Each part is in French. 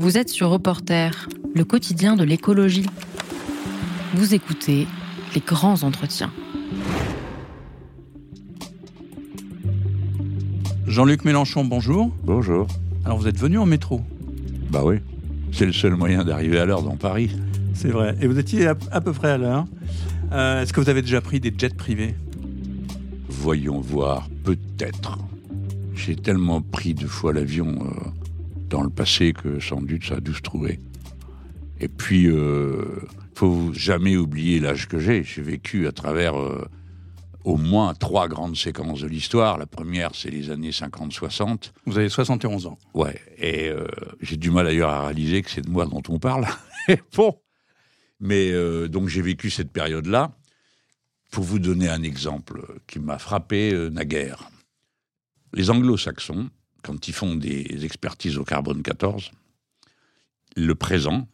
Vous êtes sur Reporter, le quotidien de l'écologie. Vous écoutez les grands entretiens. Jean-Luc Mélenchon, bonjour. Bonjour. Alors vous êtes venu en métro Bah oui, c'est le seul moyen d'arriver à l'heure dans Paris. C'est vrai. Et vous étiez à, à peu près à l'heure. Euh, Est-ce que vous avez déjà pris des jets privés? Voyons voir, peut-être. J'ai tellement pris deux fois l'avion euh, dans le passé que sans doute ça a dû se trouver. Et puis, euh, faut jamais oublier l'âge que j'ai. J'ai vécu à travers euh, au moins trois grandes séquences de l'histoire. La première, c'est les années 50-60. Vous avez 71 ans. Ouais, et euh, j'ai du mal d'ailleurs à réaliser que c'est de moi dont on parle. bon, mais euh, donc j'ai vécu cette période-là. Pour vous donner un exemple qui m'a frappé euh, naguère, les Anglo-Saxons, quand ils font des expertises au carbone 14, le présent,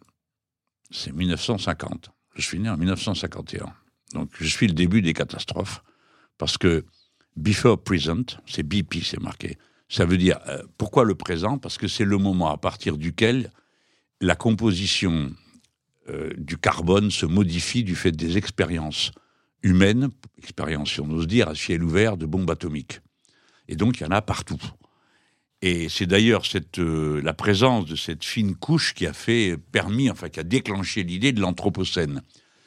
c'est 1950. Je suis né en 1951. Donc je suis le début des catastrophes parce que before present, c'est BP, c'est marqué. Ça veut dire euh, pourquoi le présent? Parce que c'est le moment à partir duquel la composition euh, du carbone se modifie du fait des expériences humaines, expériences si on ose dire, à ciel ouvert de bombes atomiques. Et donc il y en a partout. Et c'est d'ailleurs cette euh, la présence de cette fine couche qui a fait permis, enfin qui a déclenché l'idée de l'anthropocène,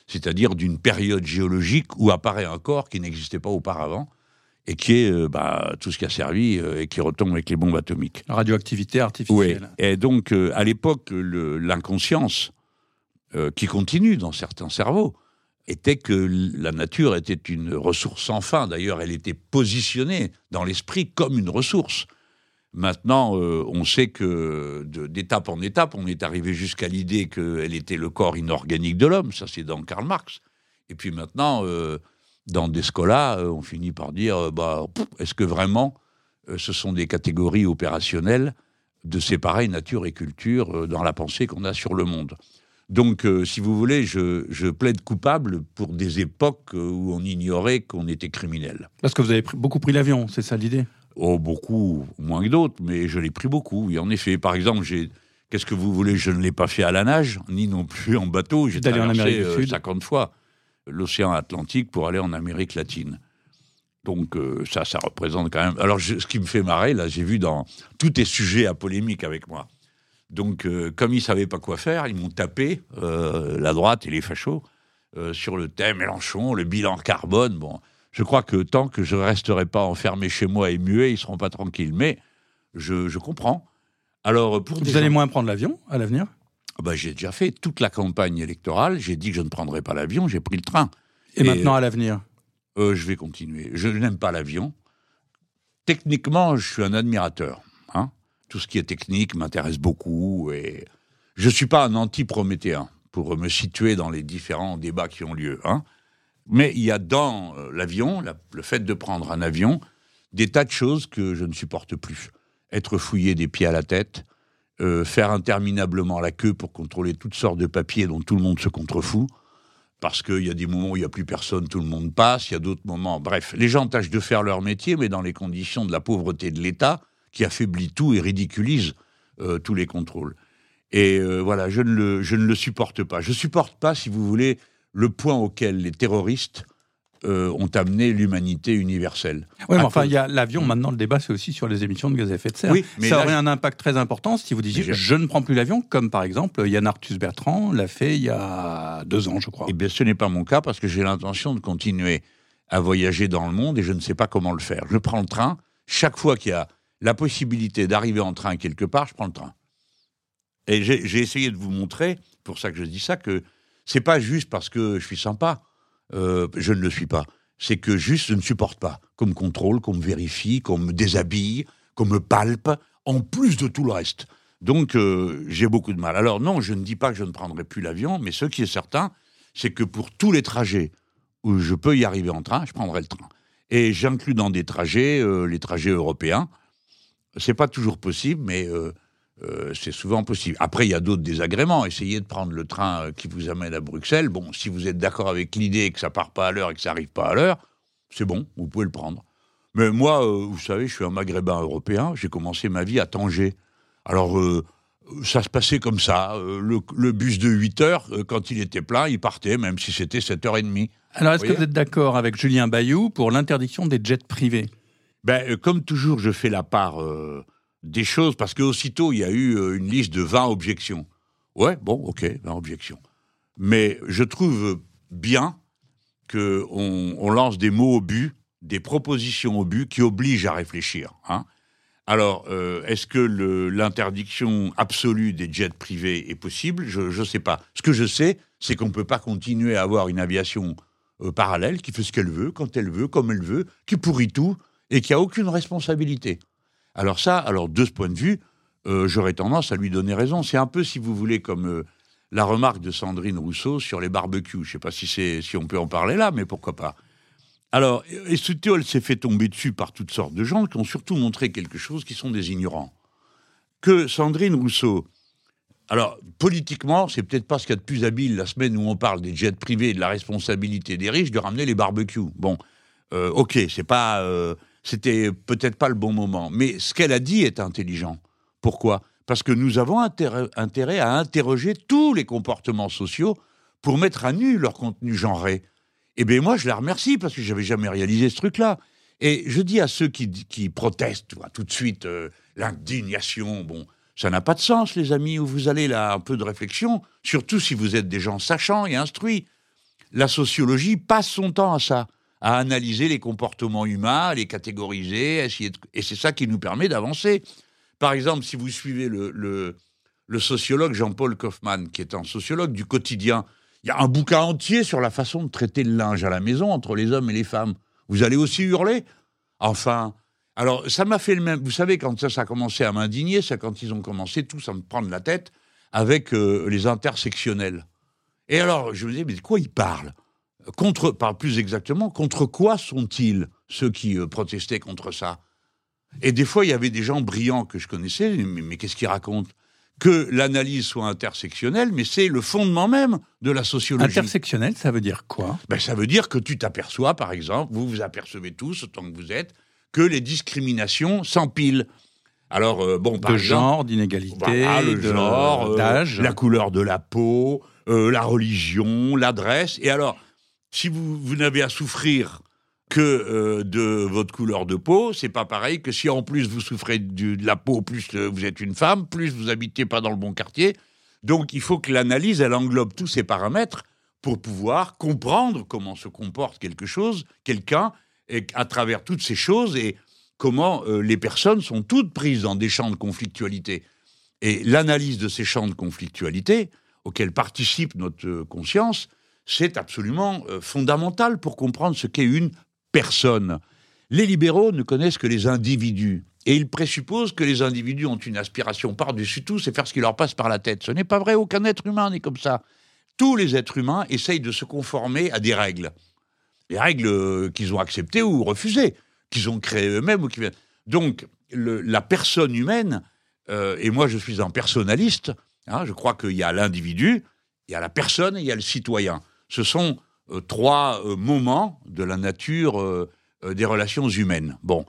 c'est-à-dire d'une période géologique où apparaît un corps qui n'existait pas auparavant et qui est euh, bah, tout ce qui a servi euh, et qui retombe avec les bombes atomiques. La radioactivité Oui. artificielle. Et donc, à l'époque, l'inconscience, qui continue dans certains cerveaux, était que la nature était une ressource sans fin. D'ailleurs, elle était positionnée dans l'esprit comme une ressource. Maintenant, euh, on sait que d'étape en étape, on est arrivé jusqu'à l'idée qu'elle était le corps inorganique de l'homme. Ça, c'est dans Karl Marx. Et puis maintenant, euh, dans Descola, euh, on finit par dire, bah, est-ce que vraiment ce sont des catégories opérationnelles de séparer nature et culture dans la pensée qu'on a sur le monde? Donc, si vous voulez, je, plaide coupable pour des époques où on ignorait qu'on était criminel. Parce que vous avez beaucoup pris l'avion, c'est ça l'idée? Oh, beaucoup, moins que d'autres, mais je l'ai pris beaucoup. Oui, en effet, par exemple, j'ai. Qu'est-ce que vous voulez Je ne l'ai pas fait à la nage, ni non plus en bateau. J'ai en traversé du euh, Sud. 50 fois l'océan Atlantique pour aller en Amérique latine. Donc euh, ça, ça représente quand même. Alors, je- ce qui me fait marrer, là, j'ai vu dans tout est sujet à polémique avec moi. Donc, euh, comme ils savaient pas quoi faire, ils m'ont tapé euh, la droite et les fachos sur le thème Mélenchon, le bilan carbone. Bon, je crois que tant que je resterai pas enfermé chez moi et muet, ils seront pas tranquilles. Mais je, je comprends. Alors, pour Vous allez gens- moins prendre l'avion à l'avenir? Ah ben, j'ai déjà fait toute la campagne électorale. J'ai dit que je ne prendrais pas l'avion. J'ai pris le train. Et, Et, maintenant à l'avenir? Euh, je vais continuer. Je n'aime pas l'avion. Techniquement, je suis un admirateur. hein. Tout ce qui est technique m'intéresse beaucoup et je ne suis pas un anti-prométhéen pour me situer dans les différents débats qui ont lieu. hein. Mais il y a dans euh, l'avion, la- le fait de prendre un avion, des tas de choses que je ne supporte plus. Être fouillé des pieds à la tête, euh, faire interminablement la queue pour contrôler toutes sortes de papiers dont tout le monde se contrefout, parce qu'il y a des moments où il n'y a plus personne, tout le monde passe, il y a d'autres moments. Bref, les gens tâchent de faire leur métier, mais dans les conditions de la pauvreté de l'État, qui affaiblit tout et ridiculise euh, tous les contrôles. Et voilà, je ne, le, je ne le supporte pas. Je supporte pas, si vous voulez, le point auquel les terroristes euh, ont amené l'humanité universelle. Oui, mais enfin, il y a l'avion. Maintenant, le débat, c'est aussi sur les émissions de gaz à effet de serre. Oui, mais ça là, aurait un impact très important si vous disiez Je- ne prends plus l'avion, comme par exemple Yann Arthus Bertrand l'a fait il y a deux ans, je crois. Eh bien, ce n'est pas mon cas parce que j'ai l'intention de continuer à voyager dans le monde et je ne sais pas comment le faire. Je prends le train. Chaque fois qu'il y a la possibilité d'arriver en train quelque part, je prends le train. Et j'ai j'ai essayé de vous montrer, pour ça que je dis ça, que c'est pas juste parce que je suis sympa. Euh, je ne le suis pas. C'est que juste je ne supporte pas qu'on me contrôle, qu'on me vérifie, qu'on me déshabille, qu'on me palpe, en plus de tout le reste. Donc euh, j'ai beaucoup de mal. Alors non, je ne dis pas que je ne prendrai plus l'avion, mais ce qui est certain, c'est que pour tous les trajets où je peux y arriver en train, je prendrai le train. Et j'inclus dans des trajets euh, les trajets européens. C'est pas toujours possible, mais euh, c'est souvent possible. Après, il y a d'autres désagréments. Essayez de prendre le train euh, qui vous amène à Bruxelles. Bon, si vous êtes d'accord avec l'idée que ça part pas à l'heure et que ça arrive pas à l'heure, c'est bon, vous pouvez le prendre. Mais moi, euh, vous savez, je suis un maghrébin européen. J'ai commencé ma vie à Tanger. Alors, euh, ça se passait comme ça. Le, le bus de 8 heures, quand il était plein, il partait, même si c'était 7h30. Alors, est-ce que vous êtes d'accord avec Julien Bayou pour l'interdiction des jets privés? Ben, comme toujours, je fais la part des choses, parce qu'aussitôt, il y a eu euh, une liste de 20 objections. Ouais, bon, ok, 20 objections. Mais je trouve bien qu'on on lance des mots au but, des propositions au but qui obligent à réfléchir. Hein. Alors, euh, est-ce que l'interdiction absolue des jets privés est possible? Je ne sais pas. Ce que je sais, c'est qu'on ne peut pas continuer à avoir une aviation euh, parallèle qui fait ce qu'elle veut, quand elle veut, comme elle veut, qui pourrit tout et qui a aucune responsabilité. Alors ça, alors de ce point de vue, euh, j'aurais tendance à lui donner raison. C'est un peu, si vous voulez, comme euh, la remarque de Sandrine Rousseau sur les barbecues. Je ne sais pas si, si on peut en parler là, mais pourquoi pas. Alors, elle s'est fait tomber dessus par toutes sortes de gens qui ont surtout montré quelque chose qui sont des ignorants. Que Sandrine Rousseau, alors politiquement, c'est peut-être pas ce qu'il y a de plus habile la semaine où on parle des jets privés et de la responsabilité des riches de ramener les barbecues. Bon, euh, ok, c'est pas, euh, c'était peut-être pas le bon moment, mais ce qu'elle a dit est intelligent. Pourquoi? Parce que nous avons intérêt, à interroger tous les comportements sociaux pour mettre à nu leur contenu genré. Eh bien, moi, je la remercie parce que j'avais jamais réalisé ce truc-là. Et je dis à ceux qui, protestent tout de suite euh, l'indignation, bon, ça n'a pas de sens, les amis, où vous allez là, un peu de réflexion, surtout si vous êtes des gens sachants et instruits. La sociologie passe son temps à ça, à analyser les comportements humains, à les catégoriser, à essayer de- et c'est ça qui nous permet d'avancer. Par exemple, si vous suivez le, sociologue Jean-Paul Kaufmann, qui est un sociologue du quotidien, il y a un bouquin entier sur la façon de traiter le linge à la maison entre les hommes et les femmes. Vous allez aussi hurler? Enfin, alors ça m'a fait le même. Vous savez, quand ça, ça a commencé à m'indigner, c'est quand ils ont commencé tous à me prendre la tête avec euh, les intersectionnels. Et alors, je me disais, mais de quoi ils parlent? Contre, par plus exactement, contre quoi sont-ils ceux qui euh, protestaient contre ça? Et des fois, il y avait des gens brillants que je connaissais, mais, mais qu'est-ce qu'ils racontent? Que l'analyse soit intersectionnelle, mais c'est le fondement même de la sociologie. Intersectionnel, ça veut dire quoi? Ben, ça veut dire que tu t'aperçois, par exemple, vous vous apercevez tous, autant que vous êtes, que les discriminations s'empilent. Alors, euh, bon, par De exemple, genre, d'inégalité, voilà, le de- genre, euh, d'âge. la couleur de la peau, euh, la religion, l'adresse. Et alors, si vous, vous n'avez à souffrir que euh, de votre couleur de peau, c'est pas pareil que si en plus vous souffrez de la peau, plus euh, vous êtes une femme, plus vous habitez pas dans le bon quartier. Donc, il faut que l'analyse, elle englobe tous ces paramètres pour pouvoir comprendre comment se comporte quelque chose, quelqu'un, à travers toutes ces choses, et comment euh, les personnes sont toutes prises dans des champs de conflictualité. Et l'analyse de ces champs de conflictualité, auxquels participe notre conscience, c'est absolument euh, fondamental pour comprendre ce qu'est une personne. Les libéraux ne connaissent que les individus. Et ils présupposent que les individus ont une aspiration par-dessus tout, c'est faire ce qui leur passe par la tête. Ce n'est pas vrai, aucun être humain n'est comme ça. Tous les êtres humains essayent de se conformer à des règles. Des règles euh, qu'ils ont acceptées ou refusées, qu'ils ont créées eux-mêmes. ou qui. Donc, la personne humaine, euh, et moi je suis un personnaliste, hein, je crois qu'il y a l'individu, il y a la personne et il y a le citoyen. Ce sont euh, trois euh, moments de la nature euh, des relations humaines. Bon,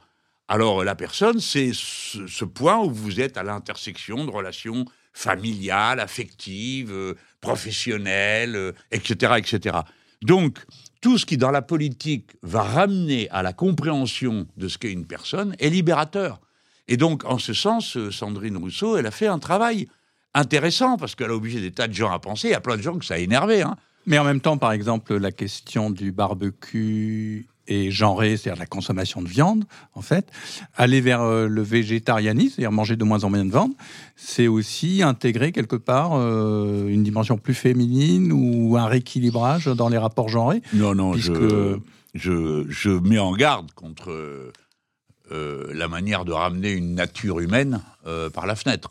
alors la personne, c'est ce, point où vous êtes à l'intersection de relations familiales, affectives, professionnelles, etc., etc. Donc, tout ce qui, dans la politique, va ramener à la compréhension de ce qu'est une personne est libérateur. Et donc, en ce sens, Sandrine Rousseau, elle a fait un travail intéressant parce qu'elle a obligé des tas de gens à penser. Il y a plein de gens que ça a énervé. Hein. Mais en même temps, par exemple, la question du barbecue est genrée, c'est-à-dire la consommation de viande, en fait. Aller vers euh, le végétarianisme, c'est-à-dire manger de moins en moins de viande, c'est aussi intégrer quelque part euh, une dimension plus féminine ou un rééquilibrage dans les rapports genrés. Non, non, Puisque- je, je, je mets en garde contre euh, euh, la manière de ramener une nature humaine euh, par la fenêtre.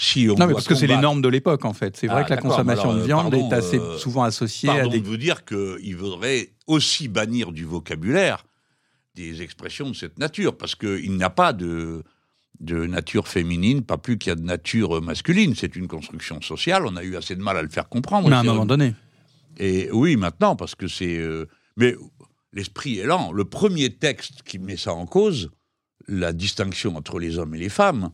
Si on Non, mais parce que c'est les normes de l'époque, en fait. C'est vrai Ah, que la consommation alors, de euh, viande pardon, est assez euh, souvent associée à Pardon des de vous dire qu'il faudrait aussi bannir du vocabulaire des expressions de cette nature, parce qu'il n'y a pas de, de nature féminine, pas plus qu'il y a de nature masculine. C'est une construction sociale, on a eu assez de mal à le faire comprendre. Mais à un moment donné. Et oui, maintenant, parce que c'est... euh, mais l'esprit est lent. Le premier texte qui met ça en cause, la distinction entre les hommes et les femmes,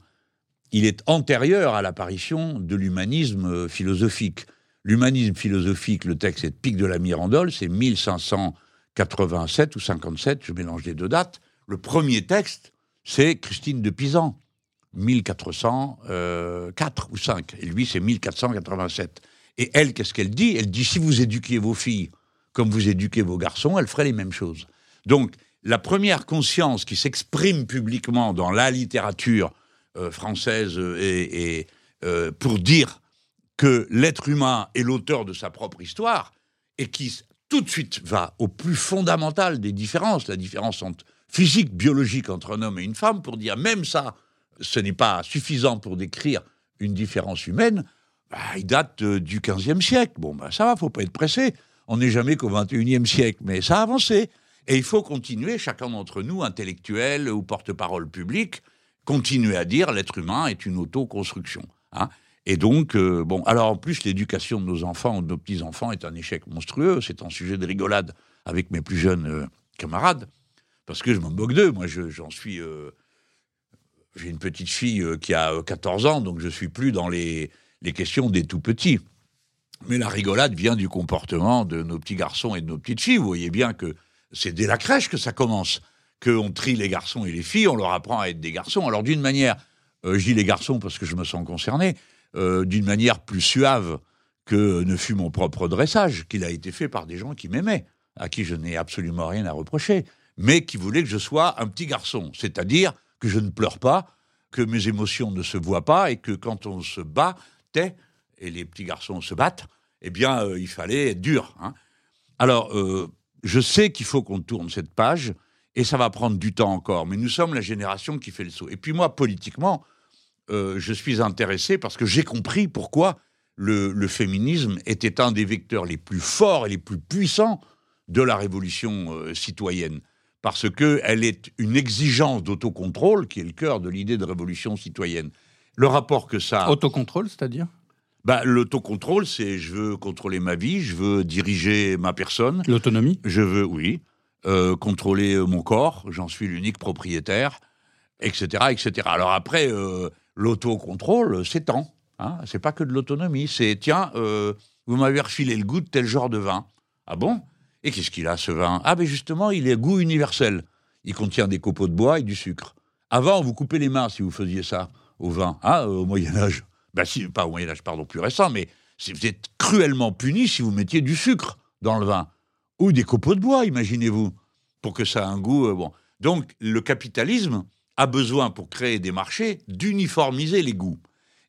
il est antérieur à l'apparition de l'humanisme euh, philosophique. L'humanisme philosophique, le texte est de Pic de la Mirandole, c'est 1587 ou 57, je mélange les deux dates. Le premier texte, c'est Christine de Pisan, 1404 ou 5, et lui c'est 1487. Et elle, qu'est-ce qu'elle dit? Elle dit si vous éduquiez vos filles comme vous éduquez vos garçons, elles feraient les mêmes choses. Donc la première conscience qui s'exprime publiquement dans la littérature euh, française et, euh, pour dire que l'être humain est l'auteur de sa propre histoire et qui tout de suite va au plus fondamental des différences, la différence entre physique, biologique entre un homme et une femme, pour dire même ça, ce n'est pas suffisant pour décrire une différence humaine, bah, il date euh, du XVe siècle. Bon, bah, ça va, faut pas être pressé. On n'est jamais qu'au XXIe siècle, mais ça a avancé. Et il faut continuer, chacun d'entre nous, intellectuels ou porte-parole public, continuer à dire l'être humain est une autoconstruction. Hein. Et donc, euh, bon, alors en plus, l'éducation de nos enfants ou de nos petits-enfants est un échec monstrueux. C'est un sujet de rigolade avec mes plus jeunes euh, camarades, parce que je me moque d'eux. Moi, j'en suis. Euh, j'ai une petite fille qui a 14 ans, donc je suis plus dans les, les questions des tout petits. Mais la rigolade vient du comportement de nos petits garçons et de nos petites filles. Vous voyez bien que c'est dès la crèche que ça commence, qu'on trie les garçons et les filles, on leur apprend à être des garçons. Alors d'une manière, euh, je dis les garçons parce que je me sens concerné, euh, d'une manière plus suave que ne fut mon propre dressage, qu'il a été fait par des gens qui m'aimaient, à qui je n'ai absolument rien à reprocher, mais qui voulaient que je sois un petit garçon, c'est-à-dire que je ne pleure pas, que mes émotions ne se voient pas et que quand on se bat, et les petits garçons se battent, eh bien, euh, il fallait être dur. Hein. Alors, je sais qu'il faut qu'on tourne cette page, et ça va prendre du temps encore, mais nous sommes la génération qui fait le saut. Et puis moi, politiquement, euh, je suis intéressé parce que j'ai compris pourquoi le, féminisme était un des vecteurs les plus forts et les plus puissants de la révolution euh, citoyenne. Parce qu'elle est une exigence d'autocontrôle qui est le cœur de l'idée de révolution citoyenne. Le rapport que ça... Autocontrôle, c'est-à-dire? Bah, L'autocontrôle, c'est je veux contrôler ma vie, je veux diriger ma personne. L'autonomie? Je veux, oui, euh, contrôler euh, mon corps, j'en suis l'unique propriétaire, etc., etc. Alors après, euh, l'autocontrôle, c'est tant. Hein, c'est pas que de l'autonomie, c'est tiens, vous m'avez refilé le goût de tel genre de vin. Ah bon? Et qu'est-ce qu'il a ce vin? Ah ben justement, il est goût universel. Il contient des copeaux de bois et du sucre. Avant, vous coupez les mains si vous faisiez ça au vin, ah, au Moyen Âge. Ben, si, pas au Moyen Âge, pardon, plus récent, mais vous êtes cruellement puni si vous mettiez du sucre dans le vin. Ou des copeaux de bois, imaginez-vous, pour que ça ait un goût. Euh, bon. Donc, le capitalisme a besoin, pour créer des marchés, d'uniformiser les goûts.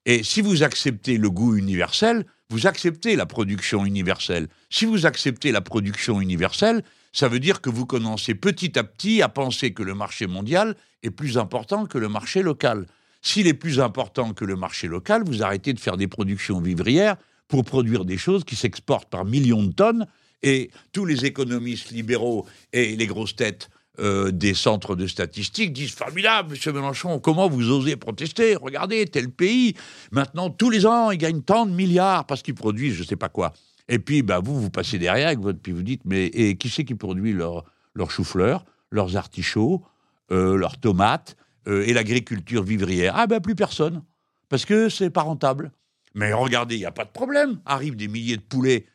Et si vous acceptez le goût universel, vous acceptez la production universelle. Si vous acceptez la production universelle, ça veut dire que vous commencez petit à petit à penser que le marché mondial est plus important que le marché local. S'il est plus important que le marché local, vous arrêtez de faire des productions vivrières pour produire des choses qui s'exportent par millions de tonnes et tous les économistes libéraux et les grosses têtes euh, des centres de statistiques disent formidable, Monsieur Mélenchon, comment vous osez protester? Regardez tel pays. Maintenant, tous les ans, ils gagnent tant de milliards parce qu'ils produisent, je ne sais pas quoi. Et puis, bah, vous, vous passez derrière avec votre, puis vous dites, mais qui c'est qui produit leurs leur chou-fleurs, leurs artichauts, euh, leurs tomates euh, et l'agriculture vivrière? Ah ben plus personne, parce que c'est pas rentable. Mais regardez, il n'y a pas de problème. Arrivent des milliers de poulets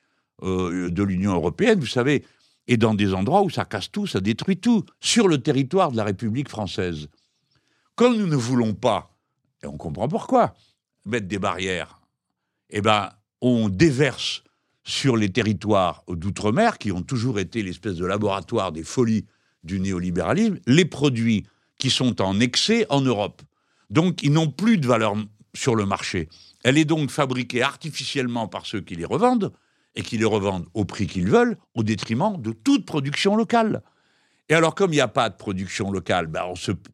euh, de l'Union européenne, vous savez, et dans des endroits où ça casse tout, ça détruit tout, sur le territoire de la République française. Comme nous ne voulons pas, et on comprend pourquoi, mettre des barrières, eh ben, on déverse sur les territoires d'outre-mer, qui ont toujours été l'espèce de laboratoire des folies du néolibéralisme, les produits qui sont en excès en Europe. Donc, ils n'ont plus de valeur sur le marché. Elle est donc fabriquée artificiellement par ceux qui les revendent, et qui les revendent au prix qu'ils veulent, au détriment de toute production locale. Et alors, comme il n'y a pas de production locale, ben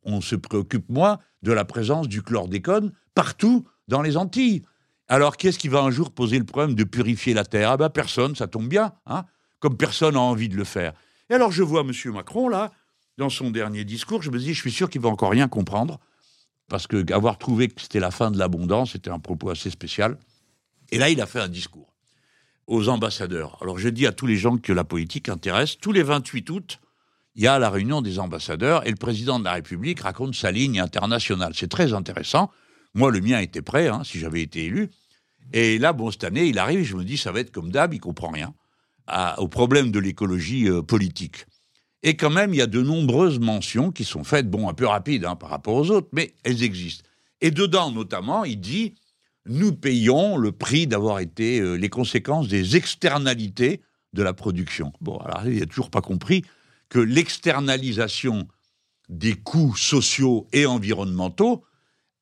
on, se, préoccupe moins de la présence du chlordécone partout dans les Antilles. Alors, quest ce qui va un jour poser le problème de purifier la terre? Ah ben personne, ça tombe bien, hein comme personne n'a envie de le faire. Et alors, je vois M. Macron, là, dans son dernier discours, je me dis, je suis sûr qu'il va encore rien comprendre, parce que avoir trouvé que c'était la fin de l'abondance, c'était un propos assez spécial. Et là, il a fait un discours aux ambassadeurs. Alors je dis à tous les gens que la politique intéresse, tous les 28 août, il y a la réunion des ambassadeurs et le président de la République raconte sa ligne internationale. C'est très intéressant. Moi, le mien était prêt, hein, si j'avais été élu. Et là, bon, cette année, il arrive, je me dis, ça va être comme d'hab, il comprend rien au problème de l'écologie euh, politique. Et quand même, il y a de nombreuses mentions qui sont faites, bon, un peu rapides hein, par rapport aux autres, mais elles existent. Et dedans, notamment, il dit nous payons le prix d'avoir été euh, les conséquences des externalités de la production. Bon, alors il n'a toujours pas compris que l'externalisation des coûts sociaux et environnementaux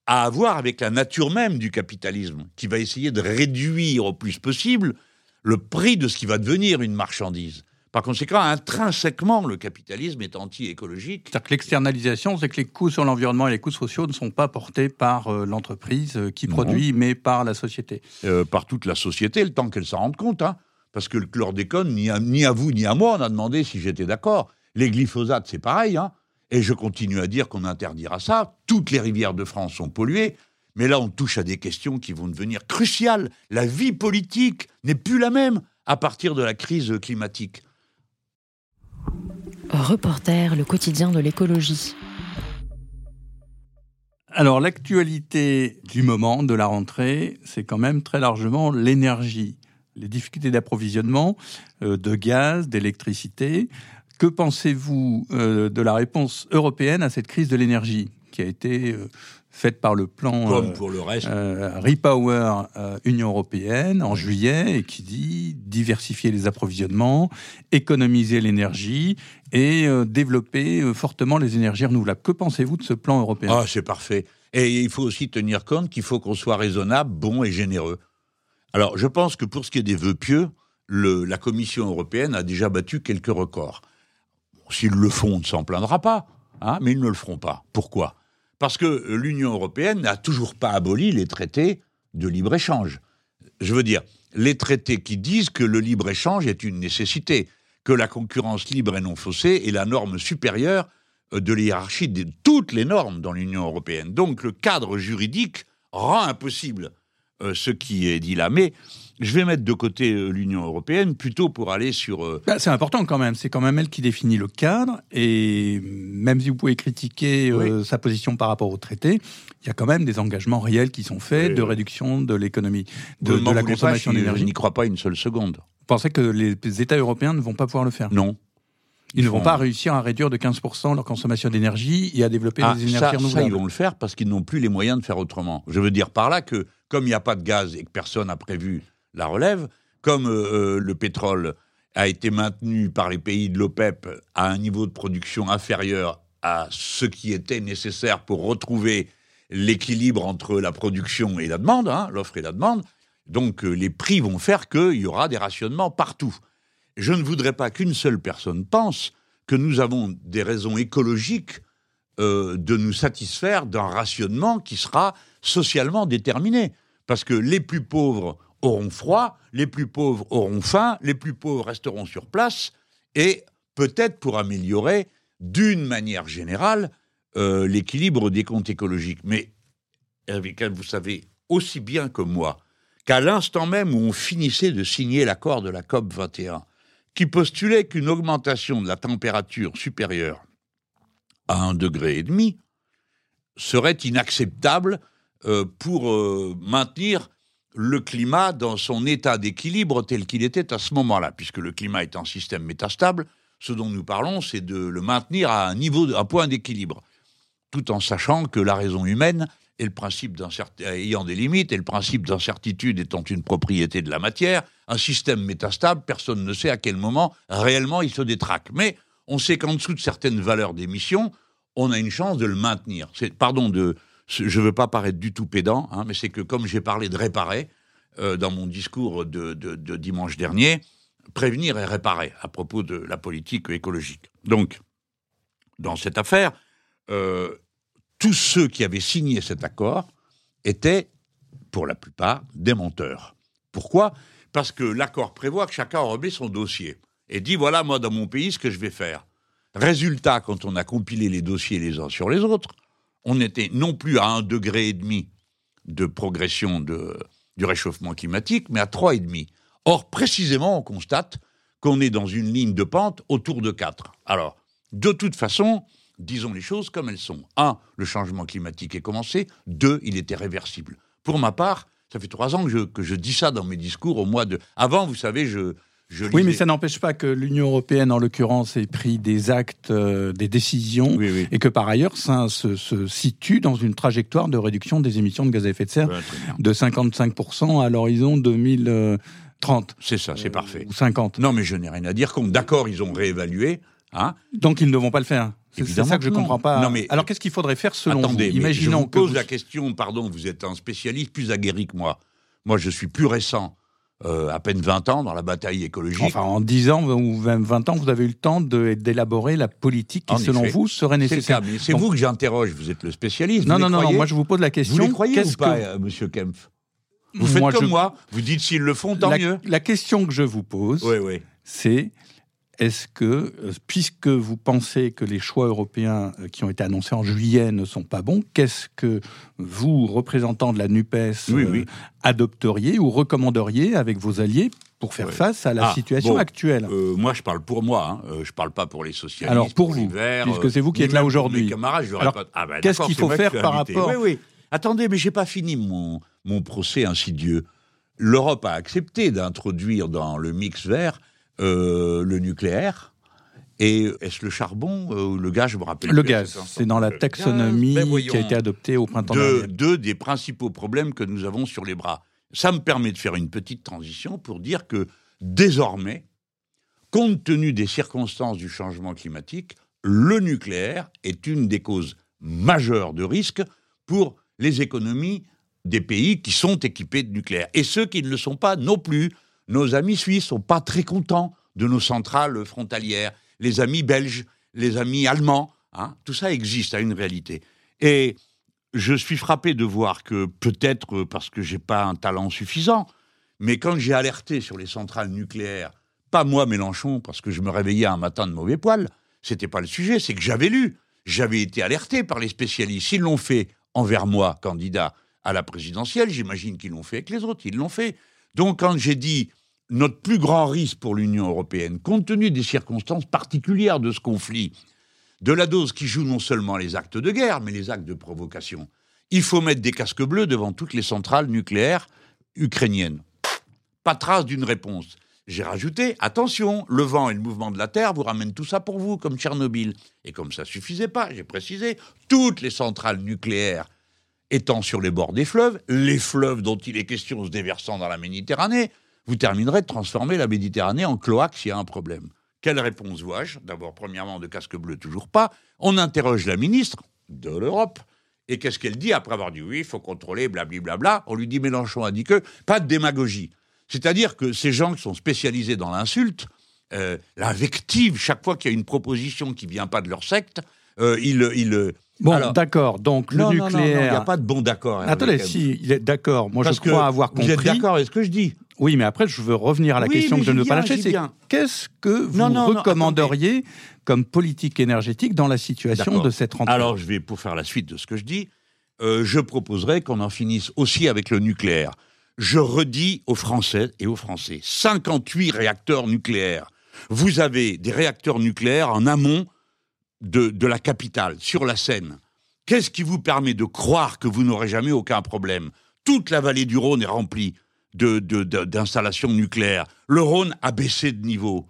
a à voir avec la nature même du capitalisme, qui va essayer de réduire au plus possible le prix de ce qui va devenir une marchandise. Par conséquent, intrinsèquement, le capitalisme est anti-écologique. C'est-à-dire que l'externalisation, c'est que les coûts sur l'environnement et les coûts sociaux ne sont pas portés par euh, l'entreprise euh, qui produit, mais par la société. Euh, par toute la société, le temps qu'elle s'en rende compte. Hein. Parce que le chlordécone, ni à, ni à vous ni à moi, on a demandé si j'étais d'accord. Les glyphosates, c'est pareil. Hein. Et je continue à dire qu'on interdira ça. Toutes les rivières de France sont polluées. Mais là, on touche à des questions qui vont devenir cruciales. La vie politique n'est plus la même à partir de la crise climatique. Reporter, le quotidien de l'écologie. Alors l'actualité du moment, de la rentrée, c'est quand même très largement l'énergie, les difficultés d'approvisionnement euh, de gaz, d'électricité. Que pensez-vous euh, de la réponse européenne à cette crise de l'énergie qui a été euh, faite par le plan Comme pour le reste. Repower Union européenne en juillet et qui dit diversifier les approvisionnements, économiser l'énergie et développer fortement les énergies renouvelables. Que pensez-vous de ce plan européen? Ah, c'est parfait. Et il faut aussi tenir compte qu'il faut qu'on soit raisonnable, bon et généreux. Alors, je pense que pour ce qui est des vœux pieux, le, la Commission européenne a déjà battu quelques records. S'ils le font, on ne s'en plaindra pas, hein, mais ils ne le feront pas. Pourquoi? Parce que l'Union européenne n'a toujours pas aboli les traités de libre-échange. Je veux dire, les traités qui disent que le libre-échange est une nécessité, que la concurrence libre et non faussée est la norme supérieure de l'hierarchie de toutes les normes dans l'Union européenne. Donc le cadre juridique rend impossible ce qui est dit là. Mais je vais mettre de côté euh, l'Union européenne plutôt pour aller sur. Euh, bah, c'est important quand même. C'est quand même elle qui définit le cadre. Et même si vous pouvez critiquer sa position par rapport au traité, il y a quand même des engagements réels qui sont faits de réduction de l'économie, de, de la consommation d'énergie. Je n'y crois pas une seule seconde. Vous pensez que les États européens ne vont pas pouvoir le faire? Non. Ils ne vont pas réussir à réduire de 15% leur consommation d'énergie et à développer ah, des énergies renouvelables. Ça, ils vont le faire parce qu'ils n'ont plus les moyens de faire autrement. Je veux dire par là que, comme il n'y a pas de gaz et que personne n'a prévu la relève, comme euh, euh, le pétrole a été maintenu par les pays de l'OPEP à un niveau de production inférieur à ce qui était nécessaire pour retrouver l'équilibre entre la production et la demande, hein, l'offre et la demande, donc euh, les prix vont faire qu'il y aura des rationnements partout je ne voudrais pas qu'une seule personne pense que nous avons des raisons écologiques euh, de nous satisfaire d'un rationnement qui sera socialement déterminé. Parce que les plus pauvres auront froid, les plus pauvres auront faim, les plus pauvres resteront sur place, et peut-être pour améliorer d'une manière générale euh, l'équilibre des comptes écologiques. Mais avec vous savez aussi bien que moi qu'à l'instant même où on finissait de signer l'accord de la COP 21, qui postulait qu'une augmentation de la température supérieure à un degré et demi serait inacceptable euh, pour euh, maintenir le climat dans son état d'équilibre tel qu'il était à ce moment-là, puisque le climat est un système métastable. Ce dont nous parlons, c'est de le maintenir à un niveau, un point d'équilibre, tout en sachant que la raison humaine et le principe ayant des limites, et le principe d'incertitude étant une propriété de la matière, un système métastable, personne ne sait à quel moment réellement il se détraque. Mais on sait qu'en dessous de certaines valeurs d'émission, on a une chance de le maintenir. Pardon, je ne veux pas paraître du tout pédant, hein, mais c'est que comme j'ai parlé de réparer euh, dans mon discours de, dimanche dernier, prévenir et réparer à propos de la politique écologique. Donc, dans cette affaire, euh, tous ceux qui avaient signé cet accord étaient, pour la plupart, des menteurs. Pourquoi? Parce que l'accord prévoit que chacun remet son dossier et dit voilà, moi, dans mon pays, ce que je vais faire. Résultat, quand on a compilé les dossiers les uns sur les autres, on était non plus à un degré et demi de progression du réchauffement climatique, mais à trois et demi. Or, précisément, on constate qu'on est dans une ligne de pente autour de 4. Alors, de toute façon, disons les choses comme elles sont. Un, le changement climatique est commencé. Deux, il était réversible. Pour ma part, ça fait trois ans que je, que je dis ça dans mes discours au mois de... Avant, vous savez, je... je Oui, mais ça n'empêche pas que l'Union européenne, en l'occurrence, ait pris des actes, euh, des décisions, Oui, oui. et que par ailleurs, ça se, se situe dans une trajectoire de réduction des émissions de gaz à effet de serre Ouais, de 55% à l'horizon 2030 C'est ça, c'est parfait. ou 50. Non, mais je n'ai rien à dire contre. D'accord, ils ont réévalué. Hein Donc ils ne vont pas le faire. C'est ça que je non. comprends pas. Non, mais- Alors qu'est-ce qu'il faudrait faire selon Attendez, vous mais je Imaginons vous que pose vous- la question, pardon, vous êtes un spécialiste plus aguerri que moi. Moi, je suis plus récent, euh, à peine 20 ans dans la bataille écologique. Enfin, en 10 ans ou 20 20 ans, vous avez eu le temps d'élaborer la politique qui, En selon effet. vous, serait nécessaire. c'est vous que j'interroge, vous êtes le spécialiste. Non, vous non, non, moi je vous pose la question. Vous les croyez ou pas, que- euh, monsieur Kempf? Vous faites Moi, comme je- moi, vous dites s'ils le font, tant la, mieux. la question que je vous pose, Oui, oui. c'est est-ce que, euh, puisque vous pensez que les choix européens euh, qui ont été annoncés en juillet ne sont pas bons, qu'est-ce que vous, représentants de la NUPES, Oui, euh, oui. adopteriez ou recommanderiez avec vos alliés pour faire Ouais. face à la Ah, situation bon. actuelle? Euh, moi, je parle pour moi. Hein. Je parle pas pour les socialistes. Alors, pour vous, Verts, puisque c'est vous qui êtes là aujourd'hui. Ah ben, qu'est-ce qu'il faut faire par invité. rapport- Oui, oui. Attendez, mais j'ai pas fini mon, mon procès insidieux. L'Europe a accepté d'introduire dans le mix vert le nucléaire. Et est-ce le charbon euh, ou le gaz Je me rappelle. Le gaz, c'est dans la taxonomie gaz, ben qui a été adoptée au printemps deux, dernier. deux des principaux problèmes que nous avons sur les bras. Ça me permet de faire une petite transition pour dire que désormais, compte tenu des circonstances du changement climatique, le nucléaire est une des causes majeures de risque pour les économies des pays qui sont équipés de nucléaire. Et ceux qui ne le sont pas non plus. Nos amis suisses sont pas très contents de nos centrales frontalières. Les amis belges, les amis allemands, hein, tout ça existe à une réalité. Et je suis frappé de voir que peut-être parce que j'ai pas un talent suffisant, mais quand j'ai alerté sur les centrales nucléaires, pas moi Mélenchon parce que je me réveillais un matin de mauvais poil, c'était pas le sujet, c'est que j'avais lu, j'avais été alerté par les spécialistes. Ils l'ont fait envers moi, candidat à la présidentielle, j'imagine qu'ils l'ont fait avec les autres, ils l'ont fait. Donc quand j'ai dit notre plus grand risque pour l'Union européenne, compte tenu des circonstances particulières de ce conflit, de la dose qui joue non seulement les actes de guerre, mais les actes de provocation. Il faut mettre des casques bleus devant toutes les centrales nucléaires ukrainiennes. Pas trace d'une réponse. J'ai rajouté, attention, le vent et le mouvement de la Terre vous ramènent tout ça pour vous, comme Tchernobyl. Et comme ça suffisait pas, j'ai précisé, toutes les centrales nucléaires étant sur les bords des fleuves, les fleuves dont il est question se déversant dans la Méditerranée, vous terminerez de transformer la Méditerranée en cloaque s'il y a un problème. Quelle réponse vois-je? D'abord, premièrement, de casque bleu, toujours pas. On interroge la ministre de l'Europe. Et qu'est-ce qu'elle dit après avoir dit oui, il faut contrôler, blablabla On lui dit Mélenchon a dit que pas de démagogie. C'est-à-dire que ces gens qui sont spécialisés dans l'insulte, euh, l'invective, chaque fois qu'il y a une proposition qui vient pas de leur secte, euh, ils, ils, Bon, Alors- d'accord. Donc le non, non, non, il nucléaire. n'y a pas de bon d'accord. Hervé Attendez, si, il est d'accord. Moi, Parce je crois avoir Vous êtes compris. d'accord avec ce que je dis Oui, mais après, je veux revenir à la Oui, question que je ne veux pas lâcher. C'est qu'est-ce que vous Non, non, non, recommanderiez comme politique énergétique dans la situation de cette rentrée? Alors, je vais, pour faire la suite de ce que je dis, euh, je proposerais qu'on en finisse aussi avec le nucléaire. Je redis aux Français et aux Français, 58 réacteurs nucléaires. Vous avez des réacteurs nucléaires en amont de, la capitale, sur la Seine. Qu'est-ce qui vous permet de croire que vous n'aurez jamais aucun problème? Toute la vallée du Rhône est remplie de- de- d'installations nucléaires. Le Rhône a baissé de niveau.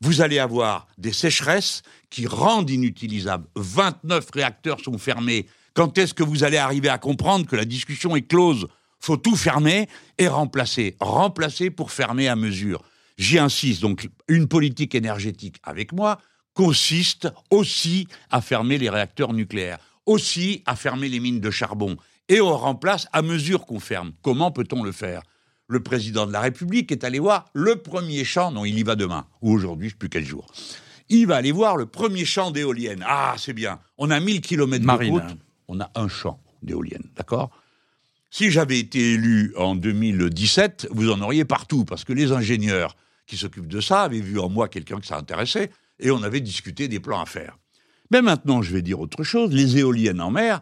Vous allez avoir des sécheresses qui rendent inutilisables. 29 réacteurs sont fermés. Quand est-ce que vous allez arriver à comprendre que la discussion est close? Faut tout fermer et remplacer. Remplacer pour fermer à mesure. J'y insiste. Donc, une politique énergétique avec moi consiste aussi à fermer les réacteurs nucléaires, aussi à fermer les mines de charbon. Et on remplace à mesure qu'on ferme. Comment peut-on le faire? Le président de la République est allé voir le premier champ, non, il y va demain, ou aujourd'hui, je ne sais plus quel jour. Il va aller voir le premier champ d'éoliennes. Ah, c'est bien. On a 1000 kilomètres de Marine. côte, on a un champ d'éoliennes, d'accord? Si j'avais été élu en 2017, vous en auriez partout, parce que les ingénieurs qui s'occupent de ça avaient vu en moi quelqu'un que ça intéressait, et on avait discuté des plans à faire. Mais maintenant, je vais dire autre chose. Les éoliennes en mer,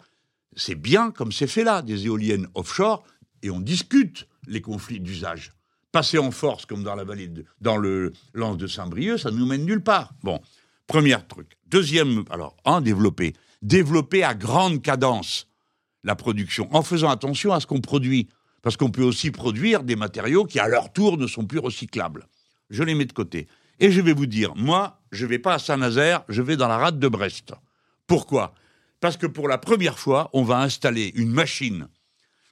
c'est bien comme c'est fait là, des éoliennes offshore, et on discute les conflits d'usage. Passer en force, comme dans la vallée, dans le lance de Saint-Brieuc, ça ne nous mène nulle part. Bon, Premier truc. Deuxième, alors, un, développer. Développer à grande cadence la production, en faisant attention à ce qu'on produit. Parce qu'on peut aussi produire des matériaux qui, à leur tour, ne sont plus recyclables. Je les mets de côté. Et je vais vous dire, moi, je ne vais pas à Saint-Nazaire, je vais dans la rade de Brest. Pourquoi? Parce que pour la première fois, on va installer une machine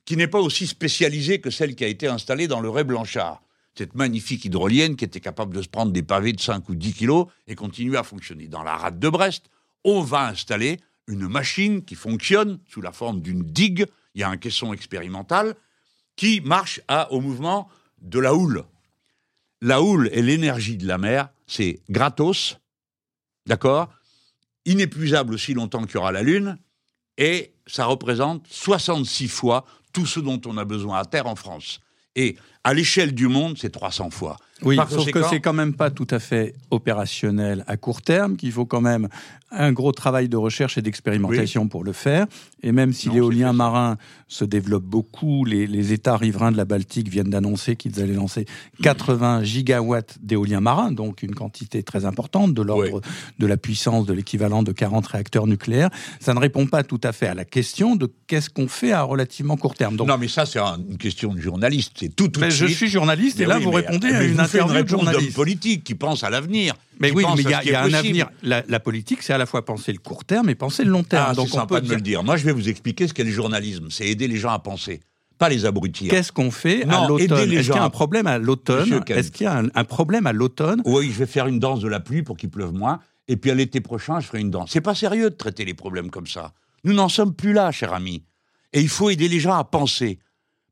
qui n'est pas aussi spécialisée que celle qui a été installée dans le Ré Blanchard. Cette magnifique hydrolienne qui était capable de se prendre des pavés de 5 ou 10 kilos et continuer à fonctionner. Dans la rade de Brest, on va installer une machine qui fonctionne sous la forme d'une digue. Il y a un caisson expérimental qui marche au mouvement de la houle. La houle et l'énergie de la mer, c'est gratos, d'accord Inépuisable aussi longtemps qu'il y aura la Lune, et ça représente 66 fois tout ce dont on a besoin à terre en France. Et à l'échelle du monde, c'est 300 fois. Oui, sauf que c'est quand même pas tout à fait opérationnel à court terme, qu'il faut quand même un gros travail de recherche et d'expérimentation pour le faire. Et même si l'éolien marin se développe beaucoup, les, États riverains de la Baltique viennent d'annoncer qu'ils allaient lancer 80 gigawatts d'éolien marin, donc une quantité très importante, de l'ordre de la puissance de l'équivalent de 40 réacteurs nucléaires. Ça ne répond pas tout à fait à la question de qu'est-ce qu'on fait à relativement court terme. Donc, non, mais ça, c'est une question de journaliste. C'est tout, tout mais Je suis journaliste et là, vous répondez à une interview de journaliste. politique qui pense à l'avenir. Mais oui, mais il y a, un avenir. La, politique, c'est à la fois penser le court terme et penser le long terme. Ah, Donc on peut de me le dire. Moi, je vais vous expliquer ce qu'est le journalisme. C'est aider les gens à penser pas les abrutir. Qu'est-ce qu'on fait à l'automne Est-ce qu'il y a un problème à l'automne Est-ce qu'il y a un, problème à l'automne Oui, je vais faire une danse de la pluie pour qu'il pleuve moins, et puis à l'été prochain, je ferai une danse. C'est pas sérieux de traiter les problèmes comme ça. Nous n'en sommes plus là, cher ami. Et il faut aider les gens à penser,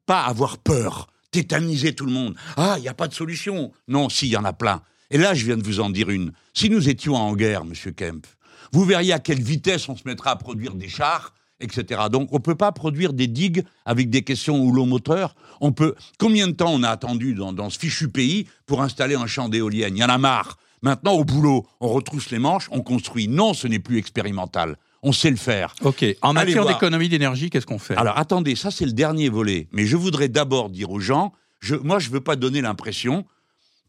pas avoir peur, tétaniser tout le monde. Ah, il n'y a pas de solution. Non, si, il y en a plein. Et là, je viens de vous en dire une. Si nous étions en guerre, Monsieur Kemp, vous verriez à quelle vitesse on se mettra à produire des chars, etc. Donc, on ne peut pas produire des digues avec des questions houlomoteur. On peut. Combien de temps on a attendu dans, ce fichu pays pour installer un champ d'éoliennes? Il y en a marre. Maintenant, au boulot, on retrousse les manches, on construit. Non, ce n'est plus expérimental. On sait le faire. OK. En matière d'économie d'énergie, qu'est-ce qu'on fait? Alors, attendez, ça, c'est le dernier volet. Mais je voudrais d'abord dire aux gens, je, moi, je ne veux pas donner l'impression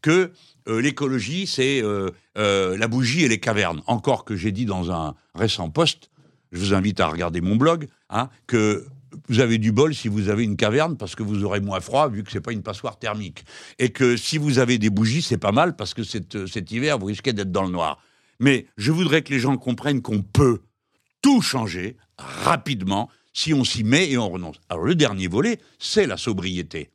que euh, l'écologie, c'est euh, euh, la bougie et les cavernes. Encore que j'ai dit dans un récent post, je vous invite à regarder mon blog, hein, que vous avez du bol si vous avez une caverne parce que vous aurez moins froid vu que c'est pas une passoire thermique. Et que si vous avez des bougies, c'est pas mal parce que cet, hiver, vous risquez d'être dans le noir. Mais je voudrais que les gens comprennent qu'on peut tout changer rapidement si on s'y met et on renonce. Alors le dernier volet, c'est la sobriété.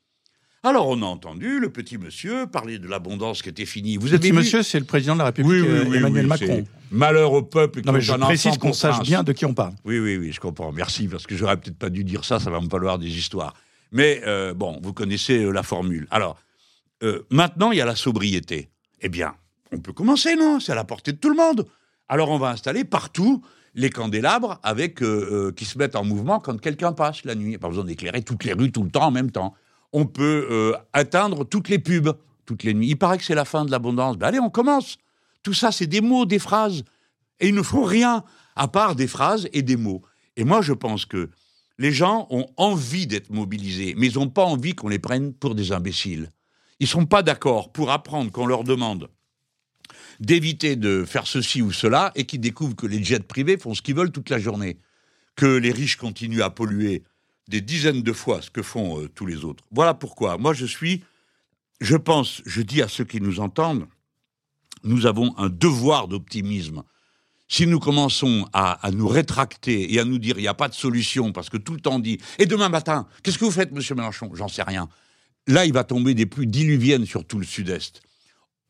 Alors on a entendu le petit monsieur parler de l'abondance qui était finie. Vous petit monsieur, c'est le président de la République, euh, Emmanuel Macron. Malheur au peuple. Non mais je précise qu'on sache bien de qui on parle. Oui, oui, oui, je comprends. Merci, parce que j'aurais peut-être pas dû dire ça, ça va me falloir des histoires. Mais euh, bon, vous connaissez euh, la formule. Alors, maintenant, il y a la sobriété. Eh bien, on peut commencer, non? C'est à la portée de tout le monde. Alors on va installer partout les candélabres avec qui se mettent en mouvement quand quelqu'un passe la nuit. Il n'y a pas besoin d'éclairer toutes les rues tout le temps en même temps on peut euh, atteindre toutes les pubs, toutes les nuits. Il paraît que c'est la fin de l'abondance. Ben allez, on commence. Tout ça, c'est des mots, des phrases. Et il ne faut rien à part des phrases et des mots. Et moi, je pense que les gens ont envie d'être mobilisés, mais ils n'ont pas envie qu'on les prenne pour des imbéciles. Ils ne sont pas d'accord pour apprendre qu'on leur demande d'éviter de faire ceci ou cela et qu'ils découvrent que les jets privés font ce qu'ils veulent toute la journée, que les riches continuent à polluer des dizaines de fois ce que font euh, tous les autres. Voilà pourquoi moi je suis, je pense, je dis à ceux qui nous entendent, nous avons un devoir d'optimisme. Si nous commençons à, nous rétracter et à nous dire il n'y a pas de solution parce que tout le temps dit et demain matin qu'est-ce que vous faites Monsieur Mélenchon? J'en sais rien. Là il va tomber des pluies diluviennes sur tout le Sud-Est.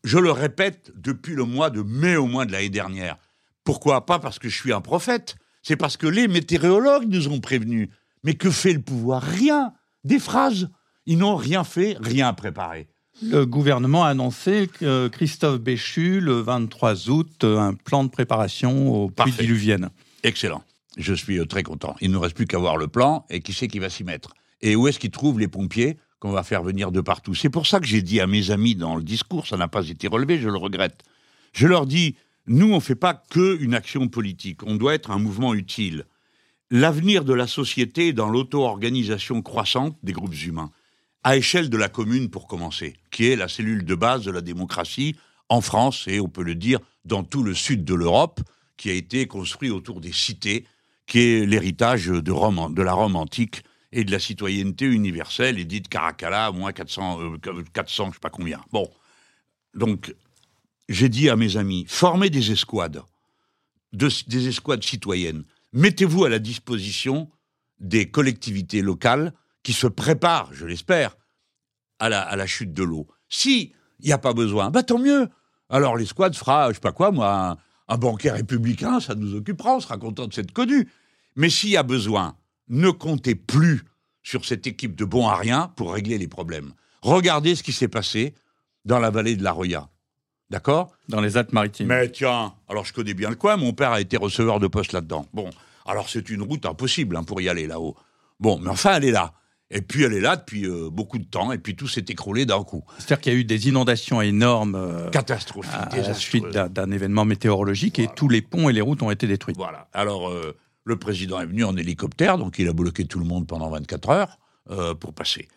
Je le répète depuis le mois de mai au moins de l'année dernière. Pourquoi Pas parce que je suis un prophète, c'est parce que les météorologues nous ont prévenus. Mais que fait le pouvoir? Rien. Des phrases. Ils n'ont rien fait, rien préparé. Le gouvernement a annoncé que Christophe Béchu, le 23 août, un plan de préparation aux pluies diluviennes. Excellent. Je suis euh, très content. Il ne reste plus qu'à voir le plan et qui sait qui va s'y mettre. Et où est-ce qu'ils trouvent les pompiers? Qu'on va faire venir de partout C'est pour ça que j'ai dit à mes amis dans le discours, ça n'a pas été relevé, je le regrette. Je leur dis, nous, on ne fait pas qu'une action politique, on doit être un mouvement utile. L'avenir de la société est dans l'auto-organisation croissante des groupes humains, à échelle de la commune pour commencer, qui est la cellule de base de la démocratie en France et on peut le dire dans tout le sud de l'Europe, qui a été construit autour des cités, qui est l'héritage de la Rome antique et de la citoyenneté universelle, et dite Caracalla, moins 400, euh, 400, je sais pas combien. Bon, donc j'ai dit à mes amis, formez des escouades, des escouades citoyennes. Mettez-vous à la disposition des collectivités locales qui se préparent, je l'espère, à la, à la chute de l'eau. Si il n'y a pas besoin, bah tant mieux. Alors l'escouade fera, je sais pas quoi, moi, un, banquet républicain, ça nous occupera, on sera content de cette connue. Mais s'il y a besoin, ne comptez plus sur cette équipe de bons à rien pour régler les problèmes. Regardez ce qui s'est passé dans la vallée de la Roya. D'accord? Dans les Alpes-Maritimes. Mais tiens, alors je connais bien le coin, mon père a été receveur de poste là-dedans. Bon, alors c'est une route impossible hein, pour y aller là-haut. Bon, mais enfin, elle est là. Et puis elle est là depuis euh, beaucoup de temps, et puis tout s'est écroulé d'un coup. C'est-à-dire qu'il y a eu des inondations énormes. Euh, Catastrophiques, à, la suite d'un événement météorologique, et tous les ponts et les routes ont été détruits. Voilà. Alors, euh, le président est venu en hélicoptère, donc il a bloqué tout le monde pendant 24 heures pour passer.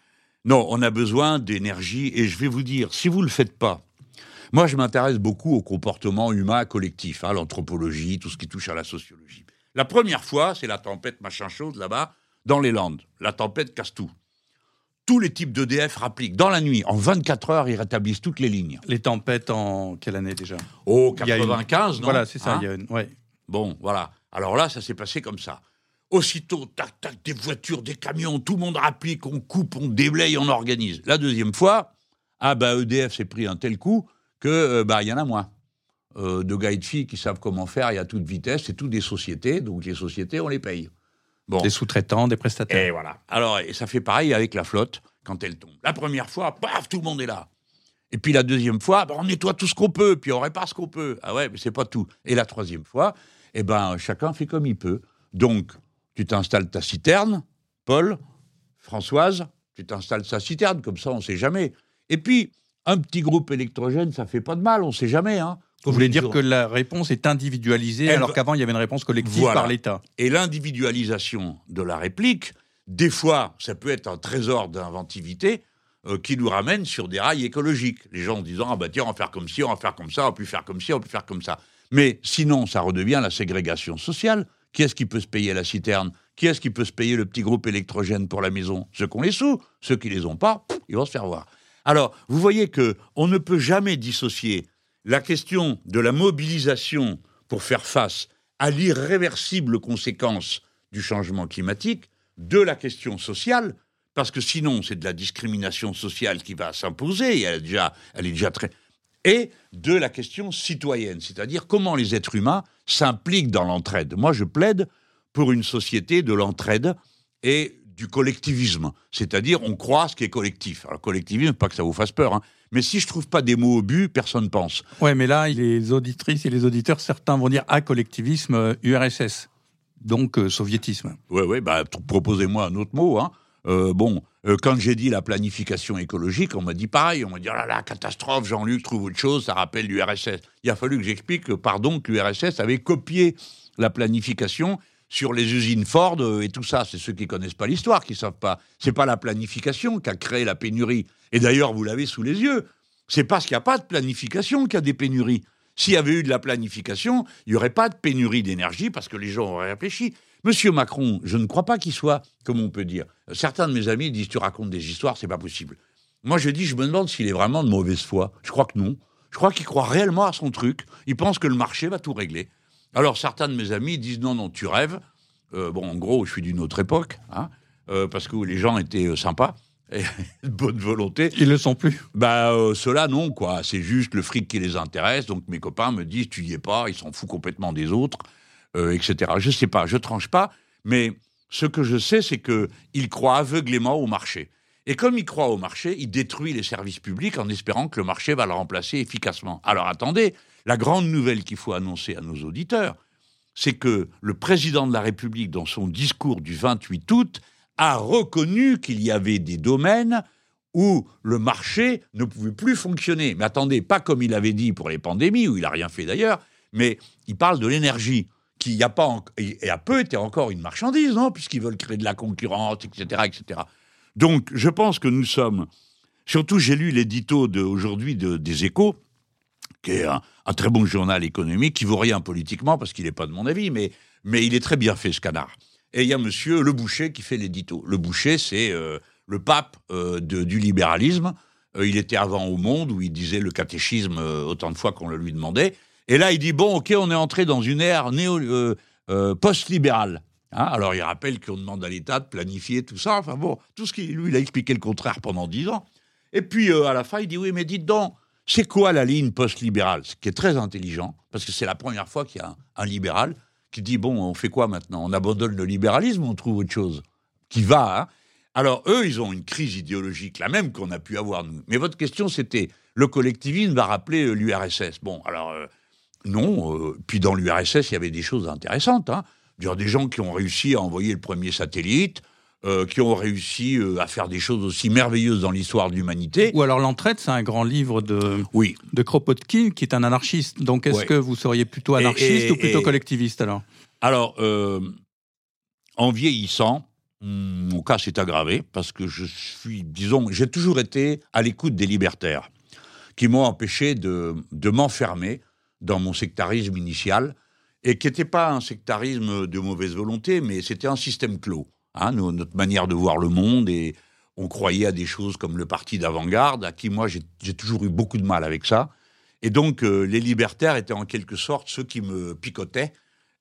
Non, on a besoin d'énergie, et je vais vous dire, si vous ne le faites pas, moi, je m'intéresse beaucoup au comportement humain collectif, hein, l'anthropologie, tout ce qui touche à la sociologie. La première fois, c'est la tempête machin chose là-bas, dans les Landes. La tempête casse tout. Tous les types d'EDF rappliquent. Dans la nuit, en 24 heures, ils rétablissent toutes les lignes. Les tempêtes en quelle année déjà? Oh, 95, non? Voilà, c'est ça. Hein? il y a une... ouais. Bon, voilà. Alors là, ça s'est passé comme ça. Aussitôt, tac, tac, des voitures, des camions, tout le monde rapplique, on coupe, on déblaye, on organise. La deuxième fois, ah bah EDF s'est pris un tel coup que euh, bah il y en a moins. Euh, de gars et de filles qui savent comment faire et à toute vitesse, c'est tout des sociétés, donc les sociétés, on les paye. Bon. Des sous-traitants, des prestataires. Et voilà. Alors, et ça fait pareil avec la flotte quand elle tombe. La première fois, paf, tout le monde est là. Et puis la deuxième fois, bah, on nettoie tout ce qu'on peut, puis on répare ce qu'on peut. Ah ouais, mais c'est pas tout. Et la troisième fois, eh ben, chacun fait comme il peut. Donc, tu t'installes ta citerne, Paul, Françoise, tu t'installes sa citerne, comme ça on ne sait jamais. Et puis, un petit groupe électrogène, ça fait pas de mal, on ne sait jamais. Hein. Vous voulez dire que la réponse est individualisée alors qu'avant il y avait une réponse collective par l'État. Et l'individualisation de la réplique, des fois, ça peut être un trésor d'inventivité euh, qui nous ramène sur des rails écologiques. Les gens en disant ah bah tiens on va faire comme ci, on va faire comme ça, on peut faire comme ci, on peut faire comme ça. Mais sinon, ça redevient la ségrégation sociale. Qui est-ce qui peut se payer la citerne? Qui est-ce qui peut se payer le petit groupe électrogène pour la maison? Ceux qui ont les sous. Ceux qui les ont pas, ils vont se faire voir. Alors, vous voyez que on ne peut jamais dissocier la question de la mobilisation pour faire face à l'irréversible conséquence du changement climatique de la question sociale, parce que sinon c'est de la discrimination sociale qui va s'imposer, elle, est déjà, elle est déjà très... et de la question citoyenne, c'est-à-dire comment les êtres humains s'impliquent dans l'entraide. Moi je plaide pour une société de l'entraide et du collectivisme, c'est-à-dire on croit ce qui est collectif. Alors collectivisme, pas que ça vous fasse peur, hein. mais si je trouve pas des mots au but, personne ne pense. Ouais, mais là, les auditrices et les auditeurs, certains vont dire à collectivisme URSS, euh, donc euh, soviétisme. Oui, oui, bah, proposez-moi un autre mot. Hein. Euh, bon, quand j'ai dit la planification écologique, on m'a dit pareil, on m'a dit oh là là, catastrophe, Jean-Luc trouve autre chose, ça rappelle l'URSS. Il a fallu que j'explique que, pardon, que l'URSS avait copié la planification sur les usines Ford euh, et tout ça. C'est ceux qui connaissent pas l'histoire qui savent pas. C'est pas la planification qui a créé la pénurie. Et d'ailleurs, vous l'avez sous les yeux. C'est parce qu'il n'y a pas de planification qu'il y a des pénuries. S'il y avait eu de la planification, il n'y aurait pas de pénurie d'énergie parce que les gens auraient réfléchi. Monsieur Macron, je ne crois pas qu'il soit, comme on peut dire. Certains de mes amis disent tu racontes des histoires, c'est pas possible. Moi, je dis, je me demande s'il est vraiment de mauvaise foi. Je crois que non. Je crois qu'il croit réellement à son truc. Il pense que le marché va tout régler. Alors certains de mes amis disent non, non, tu rêves. Euh, bon, en gros, je suis d'une autre époque, hein, euh, parce que les gens étaient euh, sympas et de bonne volonté. Ils le sont plus. Bah, ceux-là, non, quoi. C'est juste le fric qui les intéresse. Donc mes copains me disent, tu y es pas, ils s'en foutent complètement des autres, etc. Je sais pas, je tranche pas, mais ce que je sais, c'est qu'ils croient aveuglément au marché. Et comme il croit au marché, il détruit les services publics en espérant que le marché va le remplacer efficacement. Alors attendez, la grande nouvelle qu'il faut annoncer à nos auditeurs, c'est que le président de la République, dans son discours du 28 août, a reconnu qu'il y avait des domaines où le marché ne pouvait plus fonctionner. Mais attendez, pas comme il avait dit pour les pandémies, où il n'a rien fait d'ailleurs, mais il parle de l'énergie, qui a pas et a peu été encore une marchandise, non Puisqu'ils veulent créer de la concurrence, etc., etc. Donc, je pense que nous sommes. Surtout, j'ai lu l'édito d'aujourd'hui de, des Échos, qui est un, très bon journal économique, qui vaut rien politiquement, parce qu'il n'est pas de mon avis, mais, mais il est très bien fait, ce canard. Et il y a monsieur Le Boucher qui fait l'édito. Le Boucher, c'est euh, le pape euh, du libéralisme. Euh, il était avant au Monde, où il disait le catéchisme autant de fois qu'on le lui demandait. Et là, il dit, bon, OK, on est entré dans une ère néo, euh, euh. Hein, alors, il rappelle qu'on demande à l'État de planifier tout ça. Enfin bon, tout ce qui, lui, il a expliqué le contraire pendant dix ans. Et puis, euh, à la fin, il dit, oui, mais dites donc, c'est quoi la ligne post-libérale? Ce qui est très intelligent, parce que c'est la première fois qu'il y a un, libéral qui dit, bon, on fait quoi maintenant? On abandonne le libéralisme on trouve autre chose? Qui va, hein Alors, eux, ils ont une crise idéologique, la même qu'on a pu avoir, nous. Mais votre question, c'était, le collectivisme va rappeler l'URSS. Bon, alors, non. euh, puis dans l'URSS, il y avait des choses intéressantes. Hein. Je veux dire, des gens qui ont réussi à envoyer le premier satellite, euh, qui ont réussi euh, à faire des choses aussi merveilleuses dans l'histoire de l'humanité. Ou alors l'entraide, c'est un grand livre de, Oui, de Kropotkin qui est un anarchiste. Donc est-ce Ouais. que vous seriez plutôt anarchiste et- ou plutôt et- collectiviste alors? Alors, euh, en vieillissant, hum, mon cas s'est aggravé parce que je suis, disons, j'ai toujours été à l'écoute des libertaires qui m'ont empêché de, de m'enfermer dans mon sectarisme initial et qui n'était pas un sectarisme de mauvaise volonté, mais c'était un système clos. hein, notre manière de voir le monde et on croyait à des choses comme le parti d'avant-garde, à qui moi j'ai j'ai toujours eu beaucoup de mal avec ça. Et donc euh, les libertaires étaient en quelque sorte ceux qui me picotaient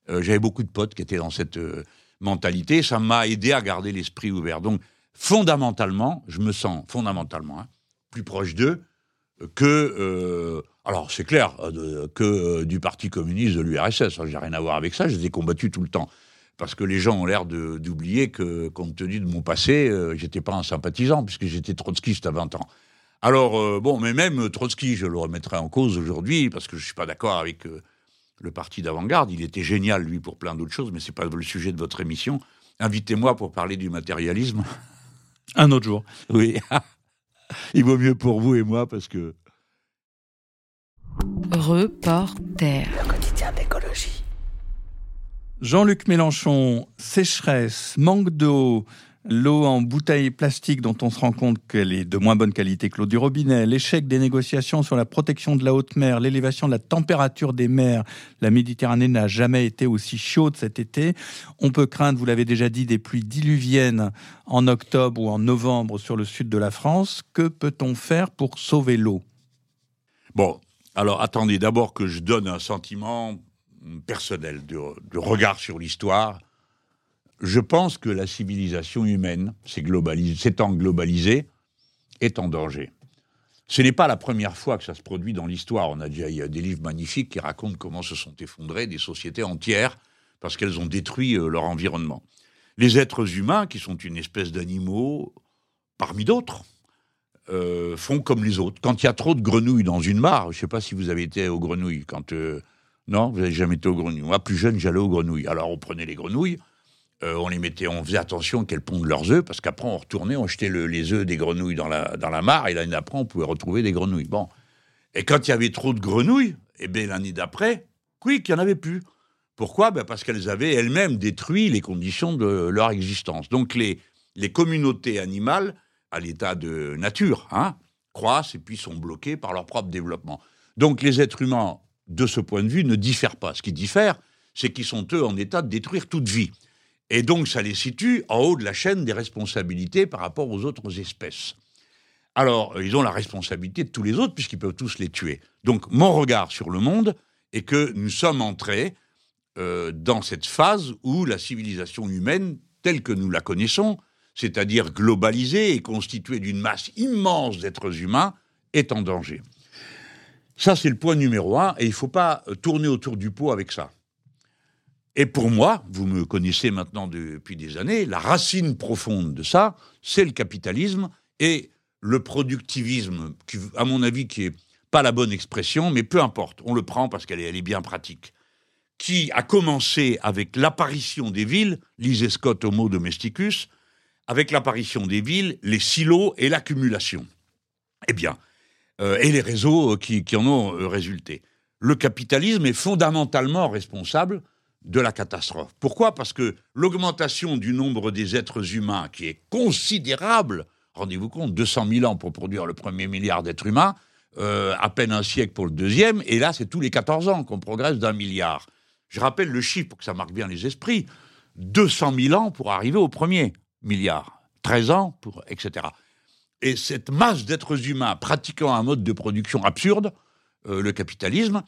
euh, J'avais beaucoup de potes qui étaient dans cette euh, mentalité. Ça m'a aidé à garder l'esprit ouvert. Donc, fondamentalement, je me sens fondamentalement hein, plus proche d'eux que, euh, alors c'est clair, euh, que euh, du Parti communiste de l'URSS. J'ai rien à voir avec ça. Je les ai combattus tout le temps. Parce que les gens ont l'air d'oublier que, compte tenu de mon passé, euh, j'étais pas un sympathisant, puisque j'étais trotskiste à 20 ans. Alors, euh, bon, mais même Trotsky, je le remettrai en cause aujourd'hui, parce que je suis pas d'accord avec euh, le parti d'avant-garde. Il était génial, lui, pour plein d'autres choses, mais c'est pas le sujet de votre émission. Invitez-moi pour parler du matérialisme. Un autre jour. Oui. Il vaut mieux pour vous et moi, parce que Reporter. quotidien d'écologie. Jean-Luc Mélenchon, sécheresse, manque d'eau, l'eau en bouteille plastique dont on se rend compte qu'elle est de moins bonne qualité que l'eau du robinet, l'échec des négociations sur la protection de la haute mer, l'élévation de la température des mers. La Méditerranée n'a jamais été aussi chaude cet été. On peut craindre, vous l'avez déjà dit, des pluies diluviennes en octobre ou en novembre sur le sud de la France. Que peut-on faire pour sauver l'eau? Bon, alors attendez d'abord que je donne un sentiment personnel de, de regard sur l'histoire. Je pense que la civilisation humaine, s'étant globalisée, est en danger. Ce n'est pas la première fois que ça se produit dans l'histoire. On a déjà il y a des livres magnifiques qui racontent comment se sont effondrées des sociétés entières parce qu'elles ont détruit euh, leur environnement. Les êtres humains, qui sont une espèce d'animaux parmi d'autres, euh, font comme les autres. Quand il y a trop de grenouilles dans une mare, je ne sais pas si vous avez été aux grenouilles. Quand euh, non, vous n'avez jamais été aux grenouilles. Moi, plus jeune, j'allais aux grenouilles. Alors, on prenait les grenouilles, euh, on les mettait, on faisait attention qu'elles pondent leurs œufs, parce qu'après, on retournait, on jetait le- les œufs des grenouilles dans la, mare, et l'année d'après, on pouvait retrouver des grenouilles. Bon. Et quand il y avait trop de grenouilles, eh bien, l'année d'après, quick, il n'y en avait plus. Pourquoi? Ben Parce qu'elles avaient elles-mêmes détruit les conditions de leur existence. Donc, les, les communautés animales, à l'état de nature, hein, croissent et puis sont bloquées par leur propre développement. Donc, les êtres humains, de ce point de vue, ne diffèrent pas. Ce qui diffère, c'est qu'ils sont, eux, en état de détruire toute vie. Et donc, ça les situe en haut de la chaîne des responsabilités par rapport aux autres espèces. Alors, euh, ils ont la responsabilité de tous les autres, puisqu'ils peuvent tous les tuer. Donc, mon regard sur le monde est que nous sommes entrés euh, dans cette phase où la civilisation humaine, telle que nous la connaissons, c'est-à-dire globalisée et constituée d'une masse immense d'êtres humains, est en danger. Ça, c'est le point numéro un, et il ne faut pas euh, tourner autour du pot avec ça. Et pour moi, vous me connaissez maintenant depuis des années, la racine profonde de ça, c'est le capitalisme et le productivisme, à mon avis, qui est pas la bonne expression, mais peu importe, on le prend parce qu'elle est, elle est bien pratique, qui a commencé avec l'apparition des villes, lisez Scott Homo domesticus, avec l'apparition des villes, les silos et l'accumulation. Eh bien, euh, et les réseaux euh, qui, qui en ont euh, résulté. Le capitalisme est fondamentalement responsable de la catastrophe. Pourquoi? Parce que l'augmentation du nombre des êtres humains, qui est considérable, rendez-vous compte, 200 000 ans pour produire le premier milliard d'êtres humains, euh, à peine un siècle pour le deuxième, et là, c'est tous les 14 ans qu'on progresse d'un milliard. Je rappelle le chiffre pour que ça marque bien les esprits 200 000 ans pour arriver au premier milliard, 13 ans, pour, etc. Et cette masse d'êtres humains pratiquant un mode de production absurde, euh, le capitalisme,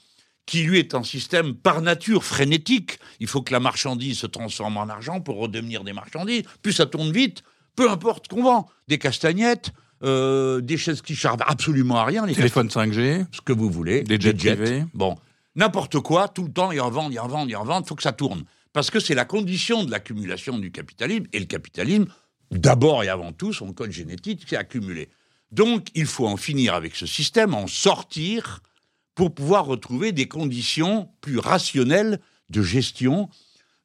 qui lui est un système par nature frénétique. Il faut que la marchandise se transforme en argent pour redevenir des marchandises. Plus ça tourne vite, peu importe qu'on vend. Des castagnettes, euh, des chaises qui servent absolument à rien. Les Téléphone 5G. Ce que vous voulez. Des jets privés. Bon, n'importe quoi, tout le temps, il en vend, il en vend, il en vend, il faut que ça tourne. Parce que c'est la condition de l'accumulation du capitalisme. Et le capitalisme, d'abord et avant tout, son code génétique, c'est accumulé. Donc, il faut en finir avec ce système, en sortir pour pouvoir retrouver des conditions plus rationnelles de gestion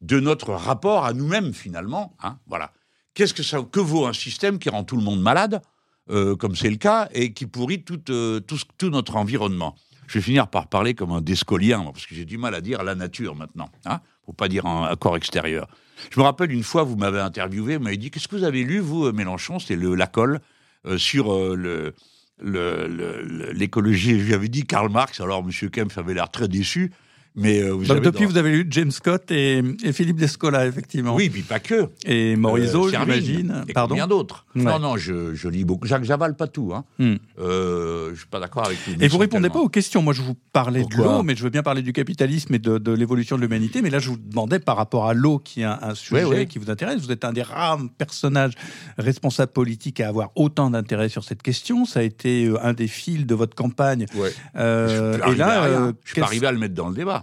de notre rapport à nous-mêmes, finalement. Hein, voilà. Qu'est-ce que ça que vaut un système qui rend tout le monde malade, euh, comme c'est le cas, et qui pourrit tout, euh, notre environnement? Je vais finir par parler comme un descolien, parce que j'ai du mal à dire la nature maintenant. Hein faut pas dire un, corps extérieur. Je me rappelle une fois, vous m'avez interviewé, vous m'avez dit qu'est-ce que vous avez lu, vous, euh, Mélenchon? C'est la colle sur le l'écologie. Je lui avais dit Karl Marx, alors M. Kempf avait l'air très déçu. Mais euh, Donc depuis, vous avez lu James Scott et, Philippe Descola, effectivement. Oui, puis pas que. Et Morisot, euh, j'imagine. Et Pardon. combien d'autres? Non, non, je, je, lis beaucoup. Jacques, j'avale pas tout. Hein. Hmm. Euh, je suis pas d'accord avec tout. Et vous répondez pas aux questions. Moi, je vous parlais de l'eau, mais je veux bien parler du capitalisme et de, de l'évolution de l'humanité. Mais là, je vous demandais par rapport à l'eau, qui est un, sujet qui vous intéresse. Vous êtes un des rares personnages responsables politiques à avoir autant d'intérêt sur cette question. Ça a été euh, un des fils de votre campagne. Ouais. Euh, et là, je suis pas arrivé à le mettre dans le débat.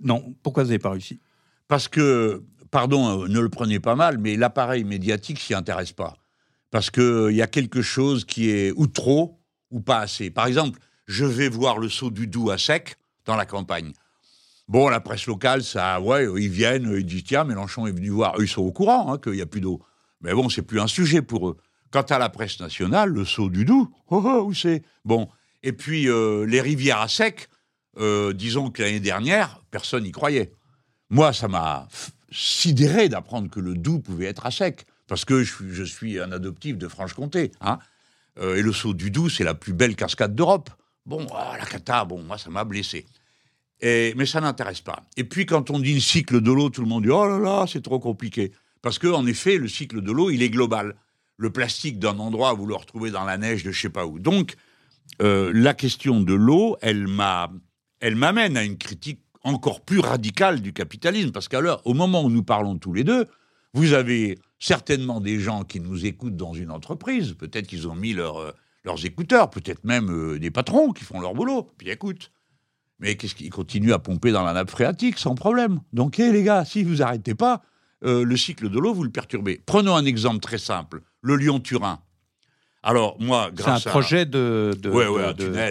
Non, pourquoi vous n'avez pas réussi? Parce que, pardon, euh, ne le prenez pas mal, mais l'appareil médiatique s'y intéresse pas. Parce qu'il euh, y a quelque chose qui est ou trop ou pas assez. Par exemple, je vais voir le saut du Doubs à sec dans la campagne. Bon, la presse locale, ça, ouais, ils viennent, ils disent tiens, Mélenchon est venu voir. Ils sont au courant hein, qu'il n'y a plus d'eau. Mais bon, c'est plus un sujet pour eux. Quant à la presse nationale, le saut du Doubs, oh, oh, où c'est? Bon. Et puis, euh, les rivières à sec, euh, disons que l'année dernière, personne n'y croyait. Moi, ça m'a sidéré d'apprendre que le Doubs pouvait être à sec, parce que je, suis un adoptif de Franche-Comté. Hein euh, et le saut du Doubs, c'est la plus belle cascade d'Europe. Bon, ah, la cata, bon, moi, ça m'a blessé. Mais ça n'intéresse pas. Et puis, quand on dit le cycle de l'eau, tout le monde dit Oh là là, c'est trop compliqué. Parce qu'en effet, le cycle de l'eau, il est global. Le plastique d'un endroit, vous le retrouvez dans la neige de je sais pas où. Donc, euh, la question de l'eau, elle m'a elle m'amène à une critique encore plus radicale du capitalisme, parce qu'alors, au moment où nous parlons tous les deux, vous avez certainement des gens qui nous écoutent dans une entreprise, peut-être qu'ils ont mis euh, leurs écouteurs, peut-être même euh, des patrons qui font leur boulot, puis écoutent. Mais qu'est-ce qu'ils continuent à pomper dans la nappe phréatique sans problème? Donc, hé les gars, si vous arrêtez pas, euh, le cycle de l'eau, vous le perturbez. Prenons un exemple très simple, le Lyon-Turin. Alors, moi, grâce C'est un projet de,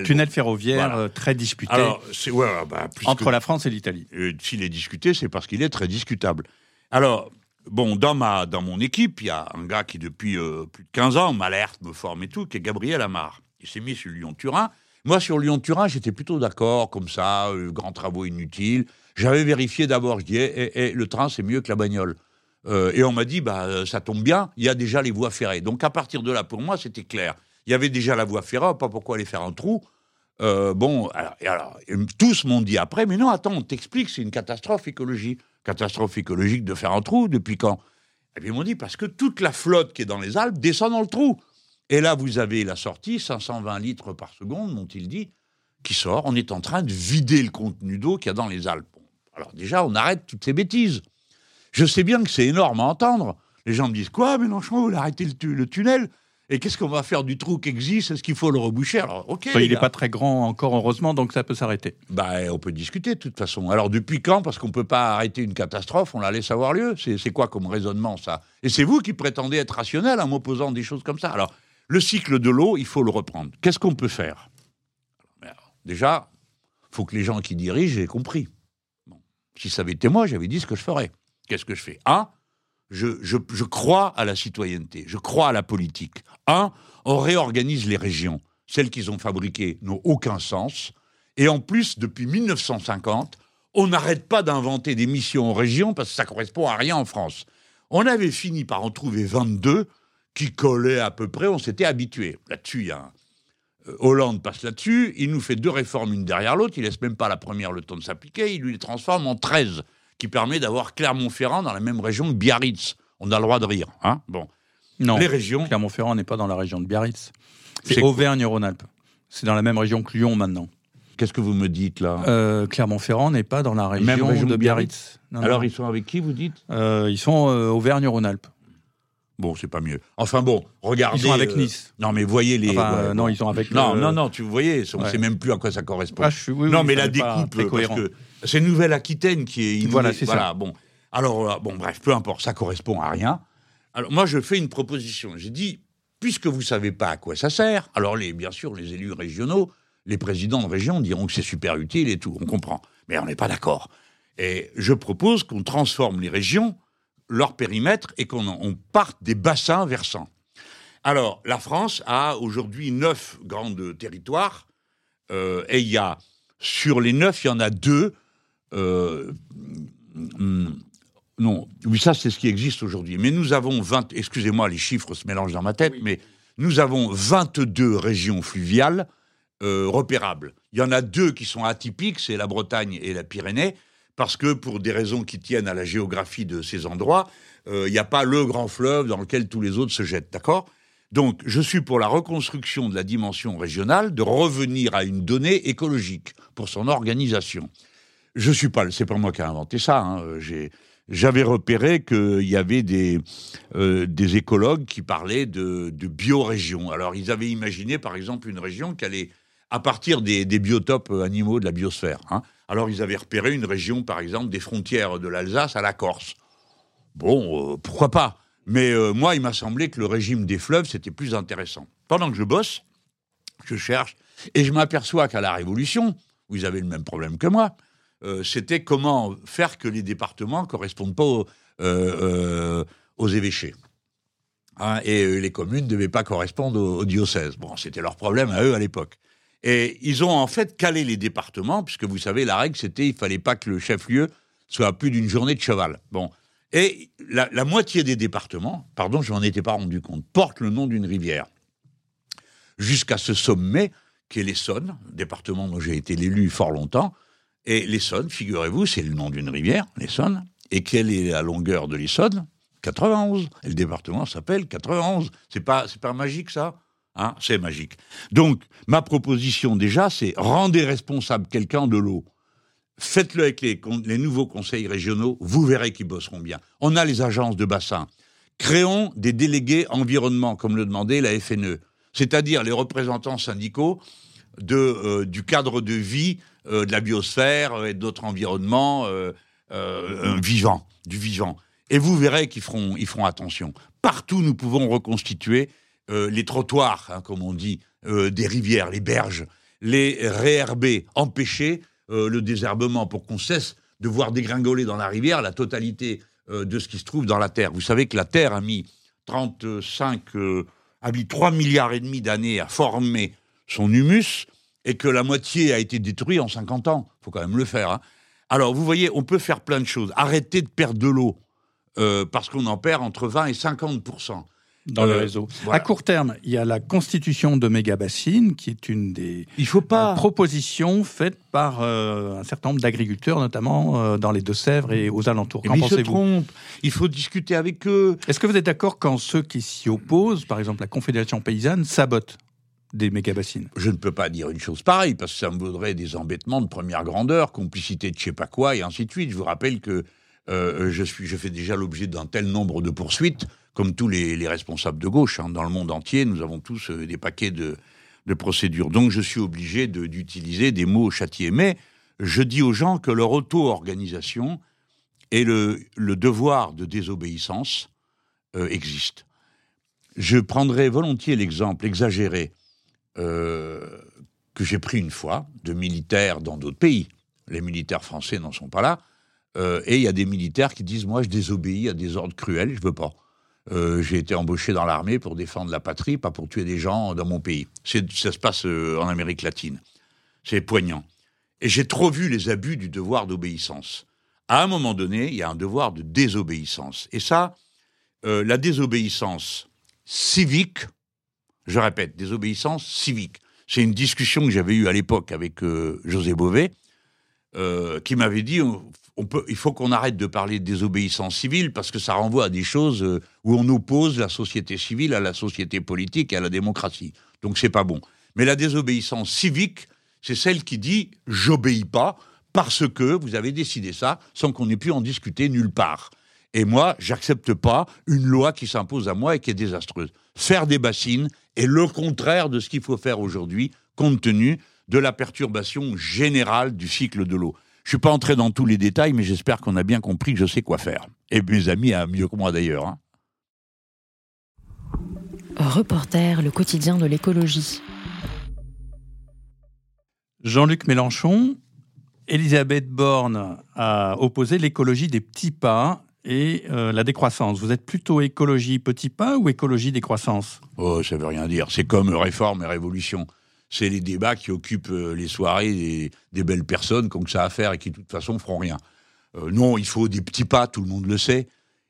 tunnel, ferroviaire euh, très disputé bah, entre la France et l'Italie. S'il est discuté, c'est parce qu'il est très discutable. Alors, bon, dans, ma, dans mon équipe, il y a un gars qui, depuis euh, plus de 15 ans, m'alerte, me forme et tout, qui est Gabriel Amar. Il s'est mis sur Lyon-Turin. Moi, sur Lyon-Turin, j'étais plutôt d'accord, comme ça, euh, grands travaux inutiles. J'avais vérifié d'abord, je disais, eh, eh, le train, c'est mieux que la bagnole. Euh, et on m'a dit, bah, euh, ça tombe bien, il y a déjà les voies ferrées. Donc à partir de là, pour moi, c'était clair. Il y avait déjà la voie ferrée, pas pourquoi aller faire un trou. Euh, bon, alors, tous m'ont dit après, mais non, attends, on t'explique, c'est une catastrophe écologique. Catastrophe écologique de faire un trou, depuis quand? Et puis ils m'ont dit, parce que toute la flotte qui est dans les Alpes descend dans le trou. Et là, vous avez la sortie, 520 litres par seconde, m'ont-ils dit, qui sort. On est en train de vider le contenu d'eau qu'il y a dans les Alpes. alors déjà, on arrête toutes ces bêtises. Je sais bien que c'est énorme à entendre. Les gens me disent Quoi, Mélenchon, vous arrêtez le, le tunnel et qu'est-ce qu'on va faire du trou qui existe? Est-ce qu'il faut le reboucher? Alors, ok. il n'est pas très grand encore, heureusement, donc ça peut s'arrêter. Bah, on peut discuter de toute façon. Alors, depuis quand? Parce qu'on ne peut pas arrêter une catastrophe, on la laisse avoir lieu. C'est quoi comme raisonnement, ça? Et c'est vous qui prétendez être rationnel en m'opposant des choses comme ça. Alors, le cycle de l'eau, il faut le reprendre. Qu'est-ce qu'on peut faire? Déjà, il faut que les gens qui dirigent aient compris. Si ça avait été moi, j'avais dit ce que je ferais. Qu'est-ce que je fais? Un, je, je, crois à la citoyenneté, je crois à la politique. Un, on réorganise les régions. Celles qu'ils ont fabriquées n'ont aucun sens. Et en plus, depuis 1950, on n'arrête pas d'inventer des missions en région parce que ça correspond à rien en France. On avait fini par en trouver 22 qui collaient à peu près, on s'était habitué. Là-dessus, Euh, Hollande passe là-dessus, il nous fait deux réformes une derrière l'autre, il laisse même pas la première le temps de s'appliquer, il lui les transforme en 13, qui permet d'avoir Clermont-Ferrand dans la même région que Biarritz. On a le droit de rire, hein Bon. Non, Les régions, Clermont-Ferrand n'est pas dans la région de Biarritz. C'est Auvergne-Rhône-Alpes. C'est dans la même région que Lyon maintenant. qu'est-ce que vous me dites là? Euh, Clermont-Ferrand n'est pas dans la région, Même région de Biarritz. Non, non. Alors ils sont avec qui, vous dites? Euh, ils sont euh, Auvergne-Rhône-Alpes. Bon, c'est pas mieux. Enfin bon, regardez. Ils sont avec euh, Nice. Non, mais voyez les. Enfin, ouais, non, bon. ils sont avec. Non, euh, non, non, tu voyez, on ouais. sait même plus à quoi ça correspond. Ah, je suis- oui, non, oui, mais la découpe, parce que c'est Nouvelle-Aquitaine qui est inouïe. Voilà, c'est ça. Bon, alors euh, bon, bref, peu importe, ça correspond à rien. Alors moi, je fais une proposition. J'ai dit, puisque vous savez pas à quoi ça sert, alors les, bien sûr, les élus régionaux, les présidents de région diront que c'est super utile et tout. On comprend, mais on n'est pas d'accord. Et je propose qu'on transforme les régions, leur périmètre, et qu'on on parte des bassins versants. Alors, la France a aujourd'hui neuf grands territoires, euh, et il y a, sur les neuf, il y en a deux. euh, hum, non, oui, ça, c'est ce qui existe aujourd'hui. Mais nous avons 20, excusez-moi, les chiffres se mélangent dans ma tête, mais nous avons 22 régions fluviales euh, repérables. Il y en a deux qui sont atypiques, c'est la Bretagne et la Pyrénées, parce que pour des raisons qui tiennent à la géographie de ces endroits, euh, il n'y a pas le grand fleuve dans lequel tous les autres se jettent, d'accord? Donc, je suis pour la reconstruction de la dimension régionale, de revenir à une donnée écologique pour son organisation. Je suis pas, c'est pas moi qui ai inventé ça. hein, j'avais repéré qu'il y avait des, euh, des écologues qui parlaient de, de biorégion. Alors, ils avaient imaginé, par exemple, une région qui allait à partir des, des biotopes animaux de la biosphère. hein. Alors, ils avaient repéré une région, par exemple, des frontières de l'Alsace à la Corse. Bon, euh, pourquoi pas Mais euh, moi, il m'a semblé que le régime des fleuves, c'était plus intéressant. Pendant que je bosse, je cherche, et je m'aperçois qu'à la Révolution, vous avez le même problème que moi, euh, c'était comment faire que les départements correspondent pas aux, aux évêchés. Hein, et les communes ne devaient pas correspondre au, au diocèse. Bon, c'était leur problème à eux à l'époque. Et ils ont en fait calé les départements, puisque vous savez, la règle, c'était il fallait pas que le chef-lieu soit à plus d'une journée de cheval. Bon. Et la, moitié des départements, pardon, je m'en étais pas rendu compte, portent le nom d'une rivière. Jusqu'à ce sommet, qui est l'Essonne, département dont j'ai été l'élu fort longtemps. Et l'Essonne, figurez-vous, c'est le nom d'une rivière, l'Essonne. Et quelle est la longueur de l'Essonne 91. Et le département s'appelle 91. C'est pas, c'est pas magique, ça? Hein C'est magique. Donc, ma proposition, déjà, c'est rendez responsable quelqu'un de l'eau. Faites-le avec les, nouveaux conseils régionaux, vous verrez qu'ils bosseront bien. On a les agences de bassin. Créons des délégués environnement, comme le demandait la FNE, c'est-à-dire les représentants syndicaux de, euh, du cadre de vie euh, de la biosphère euh, et d'autres environnements vivants, du vivant. Et vous verrez qu'ils feront, feront attention. Partout, nous pouvons reconstituer euh, les trottoirs, hein, comme on dit, euh, des rivières, les berges, les réherber, empêcher euh, le désherbement pour qu'on cesse de voir dégringoler dans la rivière la totalité de ce qui se trouve dans la terre. Vous savez que la terre a mis 35, euh, a mis 3 milliards et demi d'années à former son humus et que la moitié a été détruite en 50 ans. faut quand même le faire. hein. Alors, vous voyez, on peut faire plein de choses. Arrêter de perdre de l'eau, parce qu'on en perd entre 20 et 50 dans le Euh, réseau. voilà. À court terme, il y a la constitution de méga-bassines, qui est une des Il faut pas... euh, propositions faites par euh, un certain nombre d'agriculteurs, notamment dans les Deux-Sèvres et aux alentours. Qu'en pensez-vous? Il faut discuter avec eux. Est-ce que vous êtes d'accord quand ceux qui s'y opposent, par exemple la Confédération paysanne, sabotent des méga-bassines? Je ne peux pas dire une chose pareille, parce que ça me vaudrait des embêtements de première grandeur, complicité de je sais pas quoi, et ainsi de suite. Je vous rappelle que euh, je, suis, je fais déjà l'objet d'un tel nombre de poursuites, comme tous les, les responsables de gauche. hein. Dans le monde entier, nous avons tous euh, des paquets de, procédures. Donc je suis obligé d'utiliser des mots châtiés. Mais je dis aux gens que leur auto-organisation et le, devoir de désobéissance euh, existent. Je prendrai volontiers l'exemple exagéré euh, que j'ai pris une fois de militaires dans d'autres pays. Les militaires français n'en sont pas là. Et il y a des militaires qui disent Moi, je désobéis à des ordres cruels, je veux pas. Euh, j'ai été embauché dans l'armée pour défendre la patrie, pas pour tuer des gens dans mon pays. Ça se passe euh, en Amérique latine. C'est poignant. Et j'ai trop vu les abus du devoir d'obéissance. À un moment donné, il y a un devoir de désobéissance. Et ça, euh, la désobéissance civique, je répète, désobéissance civique, C'est une discussion que j'avais eue à l'époque avec José Bové, qui m'avait dit il faut qu'on arrête de parler de désobéissance civile parce que ça renvoie à des choses euh, où on oppose la société civile à la société politique et à la démocratie. Donc c'est pas bon. Mais la désobéissance civique, c'est celle qui dit j'obéis pas parce que vous avez décidé ça sans qu'on ait pu en discuter nulle part. Et moi, j'accepte pas une loi qui s'impose à moi et qui est désastreuse. Faire des bassines est le contraire de ce qu'il faut faire aujourd'hui, compte tenu de la perturbation générale du cycle de l'eau. Je suis pas entré dans tous les détails, mais j'espère qu'on a bien compris que je sais quoi faire. Et mes amis, a mieux que moi d'ailleurs. Hein. Reporter, le quotidien de l'écologie. Jean-Luc Mélenchon, Elisabeth Borne a opposé l'écologie des petits pas et euh, la décroissance. Vous êtes plutôt écologie petits pas ou écologie décroissance? Oh, ça veut rien dire. C'est comme réforme et révolution. C'est les débats qui occupent euh, les soirées des, belles personnes qui ont que ça à faire et qui, de toute façon, feront rien. Euh, non, il faut des petits pas, tout le monde le sait.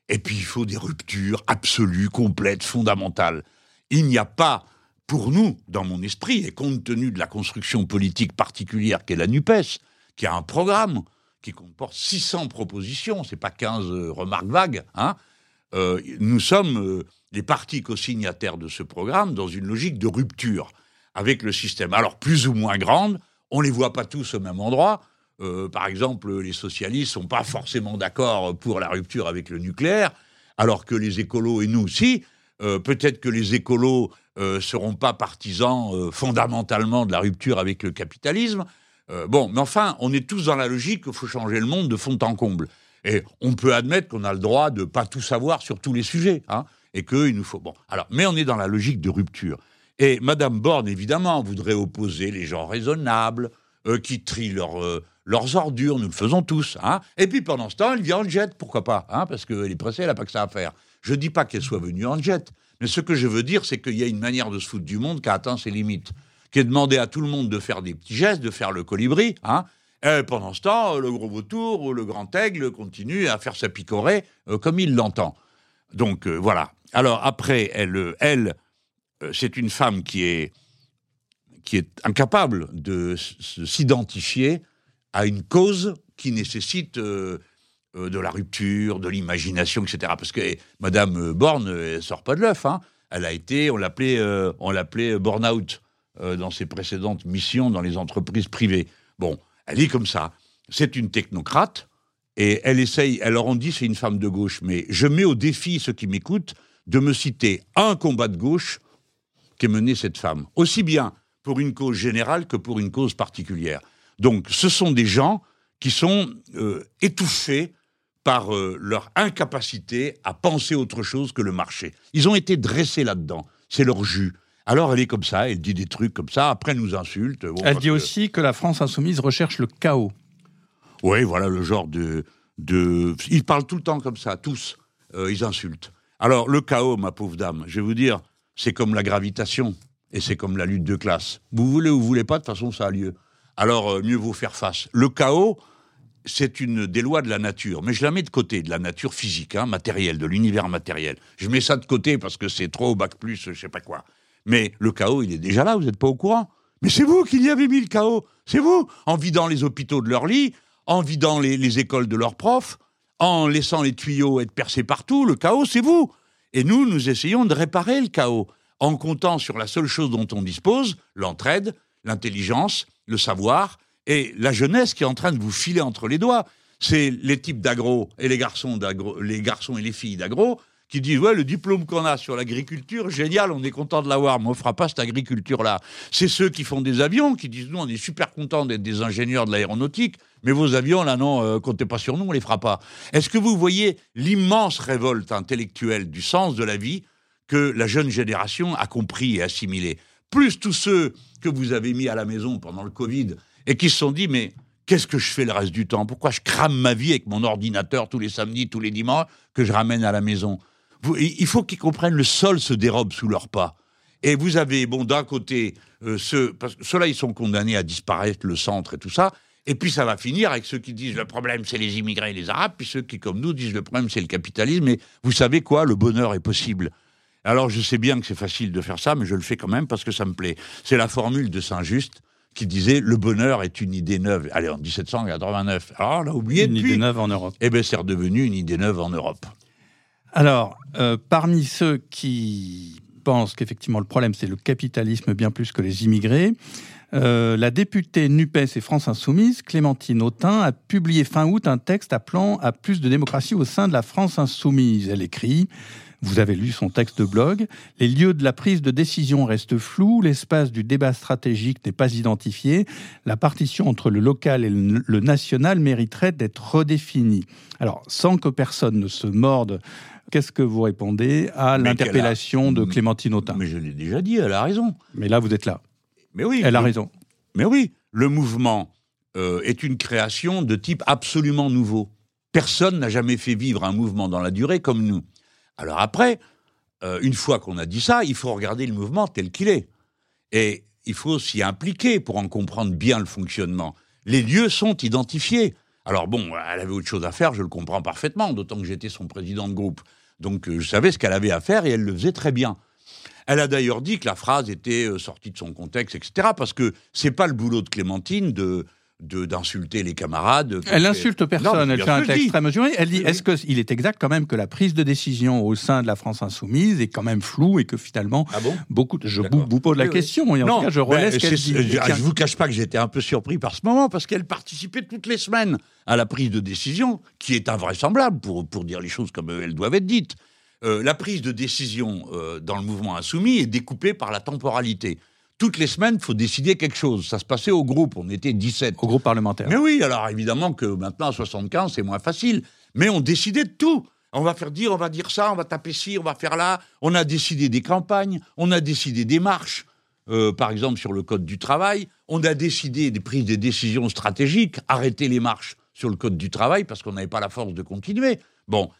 Et puis, il faut des ruptures absolues, complètes, fondamentales. Il n'y a pas, pour nous, dans mon esprit, et compte tenu de la construction politique particulière qu'est la NUPES, qui a un programme, qui comporte 600 propositions, c'est pas 15 euh, remarques vagues, hein, nous sommes les partis co-signataires de ce programme dans une logique de rupture avec le système. Alors plus ou moins grande, on les voit pas tous au même endroit. par exemple, les socialistes sont pas forcément d'accord pour la rupture avec le nucléaire, alors que les écolos et nous aussi, peut-être que les écolos ne seront pas partisans fondamentalement de la rupture avec le capitalisme, euh, bon, mais enfin, on est tous dans la logique qu'il faut changer le monde de fond en comble. Et on peut admettre qu'on a le droit de pas tout savoir sur tous les sujets, hein, et qu'il nous faut. Bon, alors, mais on est dans la logique de rupture. Et Madame Borne, évidemment, voudrait opposer les gens raisonnables, euh, qui trient euh, leurs ordures, nous le faisons tous. Hein. Et puis pendant ce temps, elle vient en jet, pourquoi pas hein, Parce qu'elle est pressée, elle n'a pas que ça à faire. Je ne dis pas qu'elle soit venue en jet, mais ce que je veux dire, c'est qu'il y a une manière de se foutre du monde qui a atteint ses limites qui est demandé à tout le monde de faire des petits gestes, de faire le colibri, hein. Et pendant ce temps, le gros vautour ou le grand aigle continue à faire sa picorée euh, comme il l'entend. Donc voilà. Alors après, elle, elle c'est une femme qui est, qui est incapable de s'identifier à une cause qui nécessite de la rupture, de l'imagination, etc. Parce que eh, Madame Borne, elle sort pas de l'œuf. Hein. Elle a été, on l'appelait, on l'appelait Born-out. Euh, dans ses précédentes missions dans les entreprises privées. Bon, elle est comme ça. C'est une technocrate et elle essaye, leur en dit c'est une femme de gauche, mais je mets au défi ceux qui m'écoutent de me citer un combat de gauche qu'est mené cette femme, aussi bien pour une cause générale que pour une cause particulière. Donc ce sont des gens qui sont euh, étouffés par euh, leur incapacité à penser autre chose que le marché. Ils ont été dressés là-dedans. C'est leur jus. Alors elle est comme ça, elle dit des trucs comme ça, après elle nous insulte. elle dit aussi que la France insoumise recherche le chaos. Oui, voilà le genre de... de... Ils parlent tout le temps comme ça, tous. Euh, ils insultent. Alors le chaos, ma pauvre dame, je vais vous dire, c'est comme la gravitation et c'est comme la lutte de classe. Vous voulez ou vous voulez pas, de toute façon ça a lieu. Alors euh, mieux vaut faire face. Le chaos, c'est une des lois de la nature, mais je la mets de côté, de la nature physique, hein, matérielle, de l'univers matériel. Je mets ça de côté parce que c'est trop bac plus, je sais pas quoi. Mais le chaos, il est déjà là, vous n'êtes pas au courant. Mais c'est vous qui y avez mis le chaos. C'est vous, en vidant les hôpitaux de leurs lits, en vidant les, écoles de leurs profs, en laissant les tuyaux être percés partout. Le chaos, c'est vous. Et nous, nous essayons de réparer le chaos en comptant sur la seule chose dont on dispose, l'entraide, l'intelligence, le savoir et la jeunesse qui est en train de vous filer entre les doigts. C'est les types d'agro et les garçons, les garçons et les filles d'agro qui disent ouais le diplôme qu'on a sur l'agriculture génial on est content de l'avoir mais on fera pas cette agriculture là c'est ceux qui font des avions qui disent nous on est super content d'être des ingénieurs de l'aéronautique mais vos avions là non euh, comptez pas sur nous on les fera pas est-ce que vous voyez l'immense révolte intellectuelle du sens de la vie que la jeune génération a compris et assimilé? Plus tous ceux que vous avez mis à la maison pendant le Covid et qui se sont dit mais Qu'est-ce que je fais le reste du temps? Pourquoi je crame ma vie avec mon ordinateur tous les samedis, tous les dimanches que je ramène à la maison? Il faut qu'ils comprennent le sol se dérobe sous leurs pas. Et vous avez, bon, d'un côté, euh, ceux, ceux-là, ils sont condamnés à disparaître, le centre et tout ça. Et puis ça va finir avec ceux qui disent le problème c'est les immigrés et les arabes, puis ceux qui comme nous disent le problème c'est le capitalisme. Et vous savez quoi, le bonheur est possible. Alors je sais bien que c'est facile de faire ça, mais je le fais quand même parce que ça me plaît. C'est la formule de Saint-Just qui disait le bonheur est une idée neuve. Allez, en 1789. Alors on a oublié Une depuis. idée neuve en Europe. Eh bien, c'est redevenu une idée neuve en Europe. Alors, euh, parmi ceux qui pensent qu'effectivement le problème c'est le capitalisme bien plus que les immigrés, euh, la députée NUPES et France Insoumise, Clémentine Autain, a publié fin août un texte appelant à plus de démocratie au sein de la France Insoumise. Elle écrit vous avez lu son texte de blog. Les lieux de la prise de décision restent flous, l'espace du débat stratégique n'est pas identifié, la partition entre le local et le national mériterait d'être redéfinie. Alors, sans que personne ne se morde, qu'est-ce que vous répondez à l'interpellation de Clémentine Autain? Mais je l'ai déjà dit, elle a raison. Mais là, vous êtes là. Mais oui. Elle a le- raison. Mais oui, le mouvement euh, est une création de type absolument nouveau. Personne n'a jamais fait vivre un mouvement dans la durée comme nous. Alors après, euh, une fois qu'on a dit ça, il faut regarder le mouvement tel qu'il est. Et il faut s'y impliquer pour en comprendre bien le fonctionnement. Les lieux sont identifiés. Alors bon, elle avait autre chose à faire, je le comprends parfaitement, d'autant que j'étais son président de groupe. Donc euh, je savais ce qu'elle avait à faire et elle le faisait très bien. Elle a d'ailleurs dit que la phrase était euh, sortie de son contexte, etc. Parce que c'est pas le boulot de Clémentine de d'insulter les camarades. Elle fait- insulte Non, personne, elle fait un texte très mesuré. Elle dit Oui, est-ce qu'il est exact quand même que la prise de décision au sein de la France insoumise est quand même floue et que finalement, Ah bon? beaucoup de- je vous, pose la Oui, oui. question et en tout cas, je ben, ce qu'elle c'est- dit. Je, Tiens. je vous cache pas que j'étais un peu surpris par ce moment parce qu'elle participait toutes les semaines à la prise de décision, qui est invraisemblable pour, pour dire les choses comme elles doivent être dites. Euh, la prise de décision euh, dans le mouvement insoumis est découpée par la temporalité. Toutes les semaines, il faut décider quelque chose. Ça se passait au groupe, on était 17. Au groupe parlementaire. Mais oui, alors évidemment que maintenant, à 75, c'est moins facile. Mais on décidait de tout. On va faire dire, on va dire ça, on va taper ci, on va faire là. On a décidé des campagnes, on a décidé des marches, euh, par exemple sur le code du travail. On a décidé des prises de décisions stratégiques, arrêter les marches sur le code du travail parce qu'on n'avait pas la force de continuer. Bon.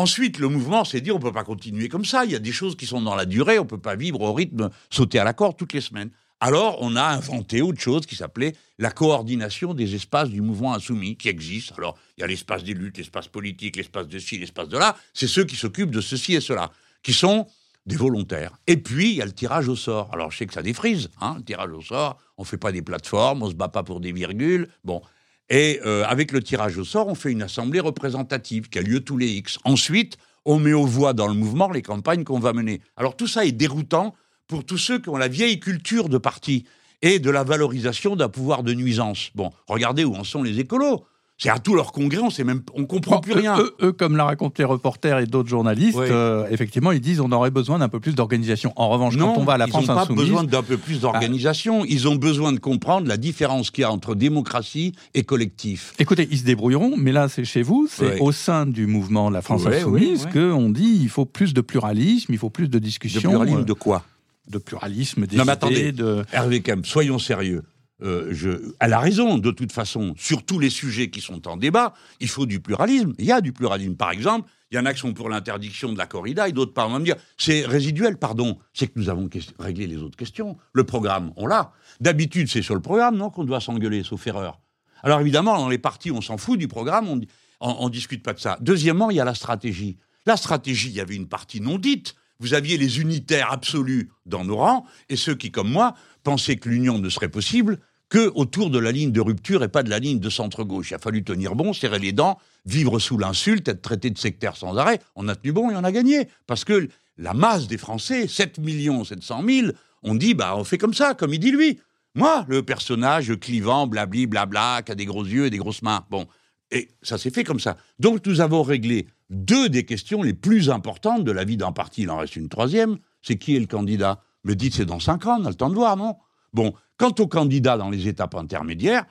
Ensuite, le mouvement s'est dit, on ne peut pas continuer comme ça. Il y a des choses qui sont dans la durée, on ne peut pas vivre au rythme, sauter à la corde toutes les semaines. Alors, on a inventé autre chose qui s'appelait la coordination des espaces du mouvement insoumis, qui existe. Alors, il y a l'espace des luttes, l'espace politique, l'espace de ci, l'espace de là. C'est ceux qui s'occupent de ceci et cela, qui sont des volontaires. Et puis, il y a le tirage au sort. Alors, je sais que ça défrise, hein, le tirage au sort. On ne fait pas des plateformes, on ne se bat pas pour des virgules. Bon. Et euh, avec le tirage au sort, on fait une assemblée représentative qui a lieu tous les X. Ensuite, on met aux voix dans le mouvement les campagnes qu'on va mener. Alors tout ça est déroutant pour tous ceux qui ont la vieille culture de parti et de la valorisation d'un pouvoir de nuisance. Bon, regardez où en sont les écolos. C'est à tous leurs congrès, on sait même, on comprend Bon, plus rien. Eux, eux, comme l'a raconté les reporters et d'autres journalistes, Oui. euh, effectivement, ils disent on aurait besoin d'un peu plus d'organisation. En revanche, non, quand on va à la ils France n'ont pas insoumise, besoin d'un peu plus d'organisation. Ils ont besoin de comprendre la différence qu'il y a entre démocratie et collectif. Écoutez, ils se débrouilleront, mais là, c'est chez vous, c'est Oui. au sein du mouvement de la France Oui, insoumise qu'on dit il faut plus de pluralisme, il faut plus de De discussion, pluralisme euh, de quoi? de pluralisme, des Non, mais attendez. de... Hervé Kemp, soyons sérieux. Euh, elle a raison, de toute façon, sur tous les sujets qui sont en débat, il faut du pluralisme. Il y a du pluralisme. Par exemple, il y en a qui sont pour l'interdiction de la corrida et d'autres pas. On va me dire, c'est résiduel, pardon. C'est que nous avons réglé les autres questions. Le programme, on l'a. D'habitude, c'est sur le programme, non, qu'on doit s'engueuler, sauf erreur. Alors évidemment, dans les partis, on s'en fout du programme, on on discute pas de ça. Deuxièmement, il y a la stratégie. La stratégie, il y avait une partie non dite. Vous aviez les unitaires absolus dans nos rangs et ceux qui, comme moi, pensaient que l'union ne serait possible que autour de la ligne de rupture et pas de la ligne de centre-gauche. Il a fallu tenir bon, serrer les dents, vivre sous l'insulte, être traité de sectaire sans arrêt. On a tenu bon et on a gagné. Parce que la masse des Français, 7 millions 700 000, on dit, bah, on fait comme ça, comme il dit lui. Moi, le personnage clivant, blabli, blabla, qui a des gros yeux et des grosses mains. Bon. Et ça s'est fait comme ça. Donc nous avons réglé deux des questions les plus importantes de la vie d'un parti. Il en reste une troisième, c'est qui est le candidat? Me dites c'est dans cinq ans, on a le temps de voir, non? Bon, quant aux candidats dans les étapes intermédiaires,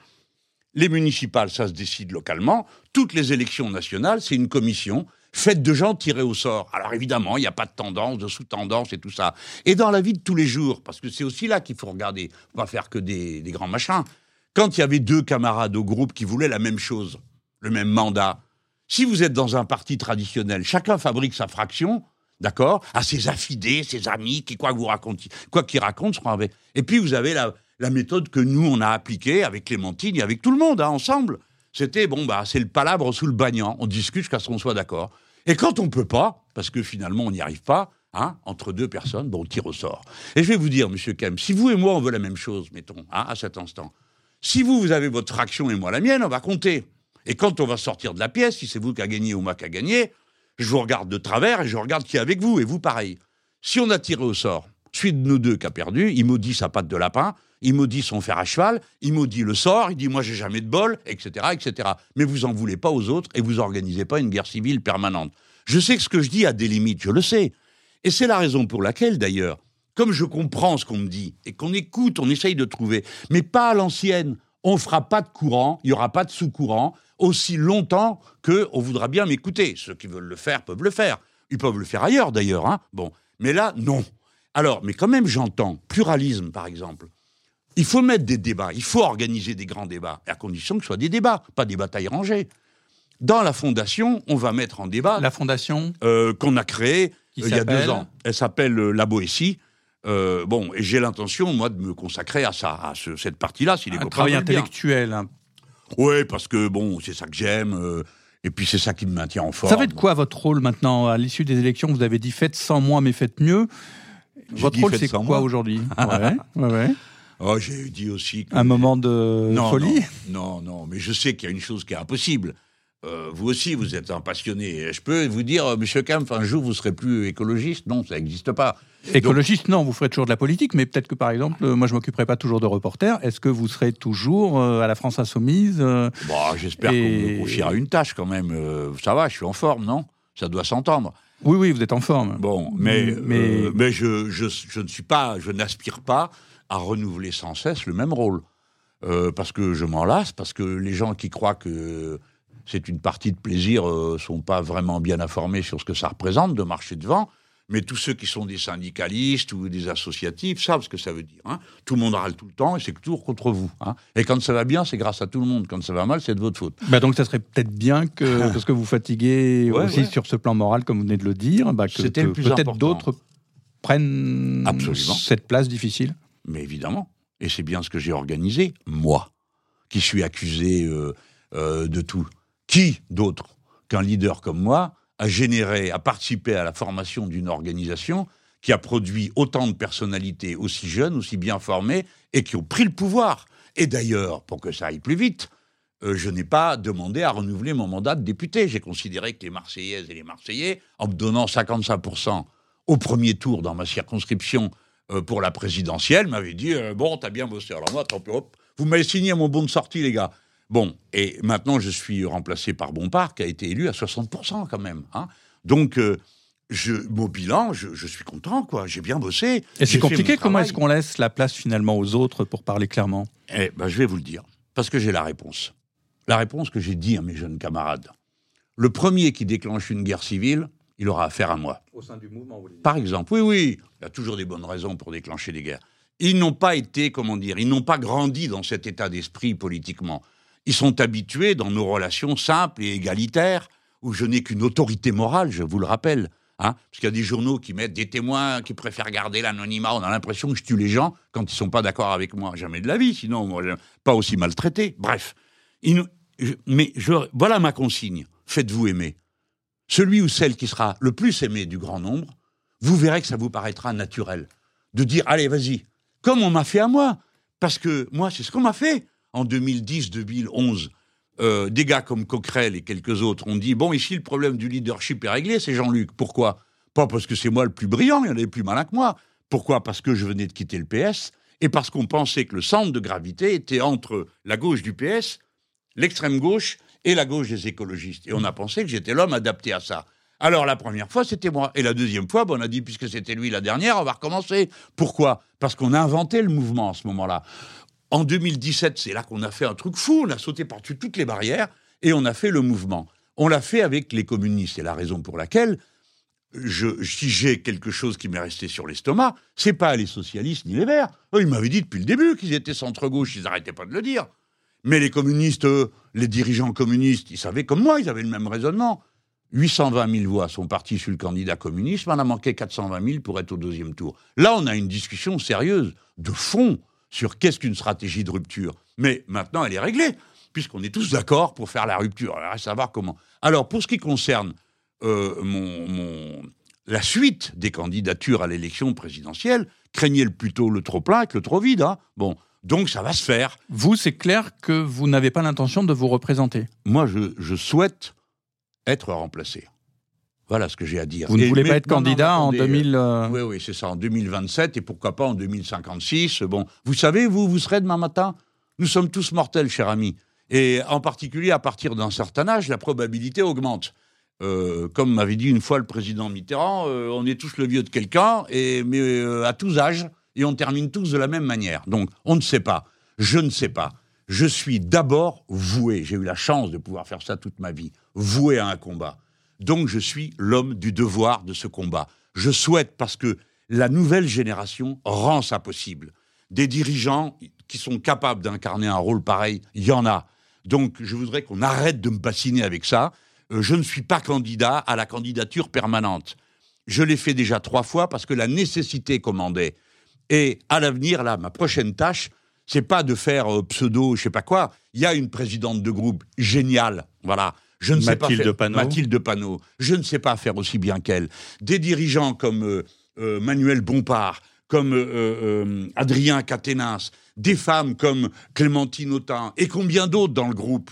les municipales, ça se décide localement. Toutes les élections nationales, c'est une commission faite de gens tirés au sort. Alors évidemment, il n'y a pas de tendance, de sous-tendance et tout ça. Et dans la vie de tous les jours, parce que c'est aussi là qu'il faut regarder, pas faire que des grands machins. Quand il y avait deux camarades au groupe qui voulaient la même chose, le même mandat, si vous êtes dans un parti traditionnel, chacun fabrique sa fraction, d'accord, à ses affidés, ses amis, qui quoi que vous racontiez, quoi qu'ils racontent, seront avec. Et puis vous avez la, méthode que nous on a appliquée avec Clémentine et avec tout le monde, hein, ensemble. C'était bon, bah c'est le palabre sous le bagnan. On discute jusqu'à ce qu'on soit d'accord. Et quand on peut pas, parce que finalement on n'y arrive pas, hein, entre deux personnes, bon, on tire au sort. Et je vais vous dire, monsieur Kem, si vous et moi, on veut la même chose, mettons, hein, à cet instant, si vous, vous avez votre action et moi la mienne, on va compter. Et quand on va sortir de la pièce, si c'est vous qui a gagné ou moi qui a gagné, je vous regarde de travers et je regarde qui est avec vous, et vous pareil. Si on a tiré au sort, celui de nous deux qui a perdu, il maudit sa patte de lapin, il maudit son fer à cheval, il maudit le sort, il dit moi j'ai jamais de bol, etc., etc. Mais vous en voulez pas aux autres et vous organisez pas une guerre civile permanente. Je sais que ce que je dis a des limites, je le sais. Et c'est la raison pour laquelle, d'ailleurs, comme je comprends ce qu'on me dit et qu'on écoute, on essaye de trouver, mais pas à l'ancienne. On ne fera pas de courant, il n'y aura pas de sous-courant aussi longtemps qu'on voudra bien m'écouter. Ceux qui veulent le faire peuvent le faire. Ils peuvent le faire ailleurs, d'ailleurs. Hein bon, mais là, non. Alors, mais quand même, j'entends pluralisme, par exemple. Il faut mettre des débats, il faut organiser des grands débats, à condition que ce soit des débats, pas des batailles rangées. Dans la fondation, on va mettre en débat. La fondation euh, Qu'on a créée euh, il y a deux ans. Elle s'appelle euh, La Boétie. bon, et j'ai l'intention, moi, de me consacrer à ça, à cette partie-là, si les Un travail intellectuel. Hein. Oui, parce que, bon, c'est ça que j'aime. et puis c'est ça qui me maintient en forme. Ça va être quoi votre rôle maintenant À l'issue des élections, vous avez dit faites sans moi, mais faites mieux. Votre rôle, c'est quoi aujourd'hui? Ouais, ouais, ouais. Oh, j'ai dit aussi un moment de folie? Non, non, mais je sais qu'il y a une chose qui est impossible. Euh, vous aussi, vous êtes un passionné. Je peux vous dire, euh, Monsieur Kempf, un jour vous serez plus écologiste? Non, ça n'existe pas. Écologiste, non, vous ferez toujours de la politique, mais peut-être que par exemple, euh, moi je m'occuperai pas toujours de reporter. Est-ce que vous serez toujours à la France Insoumise bon, J'espère qu'on me confiera une tâche quand même. ça va, je suis en forme, non? Ça doit s'entendre. Oui, oui, vous êtes en forme. Bon, mais, mais, mais je, je, je, ne suis pas, je n'aspire pas à renouveler sans cesse le même rôle. Euh, parce que je m'en lasse, parce que les gens qui croient que c'est une partie de plaisir ne euh, sont pas vraiment bien informés sur ce que ça représente de marcher devant. Mais tous ceux qui sont des syndicalistes ou des associatifs savent ce que ça veut dire. Hein. Tout le monde râle tout le temps et c'est toujours contre vous. Hein. Et quand ça va bien, c'est grâce à tout le monde. Quand ça va mal, c'est de votre faute. Bah donc ça serait peut-être bien que, parce que vous fatiguez aussi sur ce plan moral, comme vous venez de le dire, bah que, que peut-être d'autres prennent Absolument. cette place difficile mais évidemment. Et c'est bien ce que j'ai organisé, moi, qui suis accusé euh, euh, de tout. Qui d'autre qu'un leader comme moi a généré, a participé à la formation d'une organisation qui a produit autant de personnalités aussi jeunes, aussi bien formées, et qui ont pris le pouvoir. Et d'ailleurs, pour que ça aille plus vite, euh, je n'ai pas demandé à renouveler mon mandat de député. J'ai considéré que les Marseillaises et les Marseillais, en me donnant 55% au premier tour dans ma circonscription euh, pour la présidentielle m'avait dit euh, Bon, t'as bien bossé. Alors moi, tant hop, vous m'avez signé mon bon de sortie, les gars. Bon, et maintenant, je suis remplacé par Bompard, qui a été élu à 60% quand même. Hein. Donc, euh, je, mon bilan, je, suis content, quoi. J'ai bien bossé. Et c'est compliqué. Comment est-ce qu'on laisse la place finalement aux autres pour parler clairement? Eh ben, je vais vous le dire, parce que j'ai la réponse. La réponse que j'ai dit à mes jeunes camarades. Le premier qui déclenche une guerre civile, il aura affaire à moi. Au sein du mouvement, vous Par exemple, oui, oui, il y a toujours des bonnes raisons pour déclencher des guerres. Ils n'ont pas été, comment dire, ils n'ont pas grandi dans cet état d'esprit politiquement. Ils sont habitués dans nos relations simples et égalitaires, où je n'ai qu'une autorité morale, je vous le rappelle. Hein, parce qu'il y a des journaux qui mettent des témoins qui préfèrent garder l'anonymat. On a l'impression que je tue les gens quand ils ne sont pas d'accord avec moi. Jamais de la vie, sinon, moi, pas aussi maltraité. Bref. mais voilà ma consigne. Faites-vous aimer celui ou celle qui sera le plus aimé du grand nombre, vous verrez que ça vous paraîtra naturel de dire allez, vas-y, comme on m'a fait à moi. Parce que moi, c'est ce qu'on m'a fait en 2010-2011. Euh, des gars comme Coquerel et quelques autres ont dit bon, ici, le problème du leadership est réglé, c'est Jean-Luc. Pourquoi? Pas parce que c'est moi le plus brillant, il y en avait plus malin que moi. Pourquoi? Parce que je venais de quitter le PS et parce qu'on pensait que le centre de gravité était entre la gauche du PS, l'extrême gauche et la gauche des écologistes. Et on a pensé que j'étais l'homme adapté à ça. Alors la première fois, c'était moi. Et la deuxième fois, on a dit, puisque c'était lui la dernière, on va recommencer. Pourquoi? Parce qu'on a inventé le mouvement à ce moment-là. En 2017, c'est là qu'on a fait un truc fou, on a sauté par-dessus toutes les barrières et on a fait le mouvement. On l'a fait avec les communistes. C'est la raison pour laquelle, je, si j'ai quelque chose qui m'est resté sur l'estomac, c'est pas les socialistes ni les verts. Ils m'avaient dit depuis le début qu'ils étaient centre-gauche, ils n'arrêtaient pas de le dire. Mais les communistes, les dirigeants communistes, ils savaient comme moi, ils avaient le même raisonnement. 820 000 voix sont parties sur le candidat communiste, mais on a manqué 420 000 pour être au deuxième tour. Là, on a une discussion sérieuse, de fond, sur qu'est-ce qu'une stratégie de rupture. Mais maintenant, elle est réglée, puisqu'on est tous d'accord pour faire la rupture. Alors, à savoir comment. Alors, pour ce qui concerne euh, mon, la suite des candidatures à l'élection présidentielle craignait le plutôt le trop plein que le trop vide. Hein. Bon, donc ça va se faire. Vous, c'est clair que vous n'avez pas l'intention de vous représenter? Moi, je, souhaite être remplacé. Voilà ce que j'ai à dire. Vous ne voulez pas être candidat en 2000 euh, Oui, oui, c'est ça, en 2027 et pourquoi pas en 2056. Bon, vous savez, vous, vous serez demain matin. Nous sommes tous mortels, cher ami. Et en particulier, à partir d'un certain âge, la probabilité augmente. Euh, comme m'avait dit une fois le président Mitterrand, euh, on est tous le vieux de quelqu'un, et mais à tous âges et on termine tous de la même manière. Donc, on ne sait pas. Je ne sais pas. Je suis d'abord voué, j'ai eu la chance de pouvoir faire ça toute ma vie, voué à un combat. Donc, je suis l'homme du devoir de ce combat. Je souhaite, parce que la nouvelle génération rend ça possible. Des dirigeants qui sont capables d'incarner un rôle pareil, il y en a. Donc, je voudrais qu'on arrête de me bassiner avec ça. Euh, je ne suis pas candidat à la candidature permanente. Je l'ai fait déjà trois fois parce que la nécessité commandait. Et à l'avenir, là, ma prochaine tâche, c'est pas de faire euh, pseudo, je sais pas quoi. Il y a une présidente de groupe géniale, voilà. Je ne sais pas faire, Panot. Mathilde Panot. Je ne sais pas faire aussi bien qu'elle. Des dirigeants comme euh, euh, Manuel Bompard, comme Adrien Caténas, des femmes comme Clémentine Autain et combien d'autres dans le groupe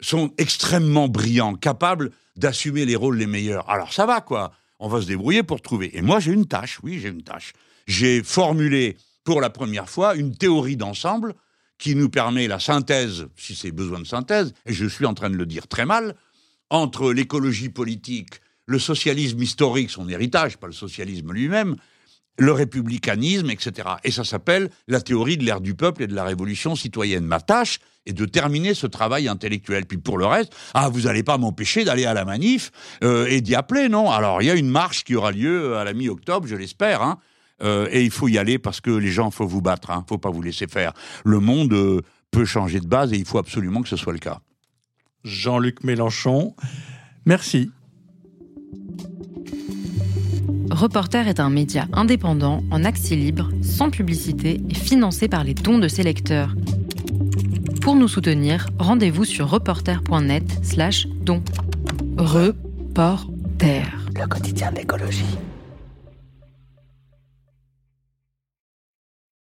sont extrêmement brillants, capables d'assumer les rôles les meilleurs. Alors ça va quoi. On va se débrouiller pour trouver. Et moi j'ai une tâche, oui j'ai une tâche j'ai formulé pour la première fois une théorie d'ensemble qui nous permet la synthèse, si c'est besoin de synthèse, et je suis en train de le dire très mal, entre l'écologie politique, le socialisme historique, son héritage, pas le socialisme lui-même, le républicanisme, etc. Et ça s'appelle la théorie de l'ère du peuple et de la révolution citoyenne. Ma tâche est de terminer ce travail intellectuel. Puis pour le reste, ah, vous n'allez pas m'empêcher d'aller à la manif euh, et d'y appeler, non? Alors il y a une marche qui aura lieu à la mi-octobre, je l'espère, hein, euh, et il faut y aller parce que les gens, il faut vous battre, hein, faut pas vous laisser faire. Le monde euh, peut changer de base et il faut absolument que ce soit le cas. Jean-Luc Mélenchon, merci. Reporter est un média indépendant, en accès libre, sans publicité et financé par les dons de ses lecteurs. Pour nous soutenir, rendez-vous sur reporter.net slash dons. Reporter. Le quotidien d'écologie.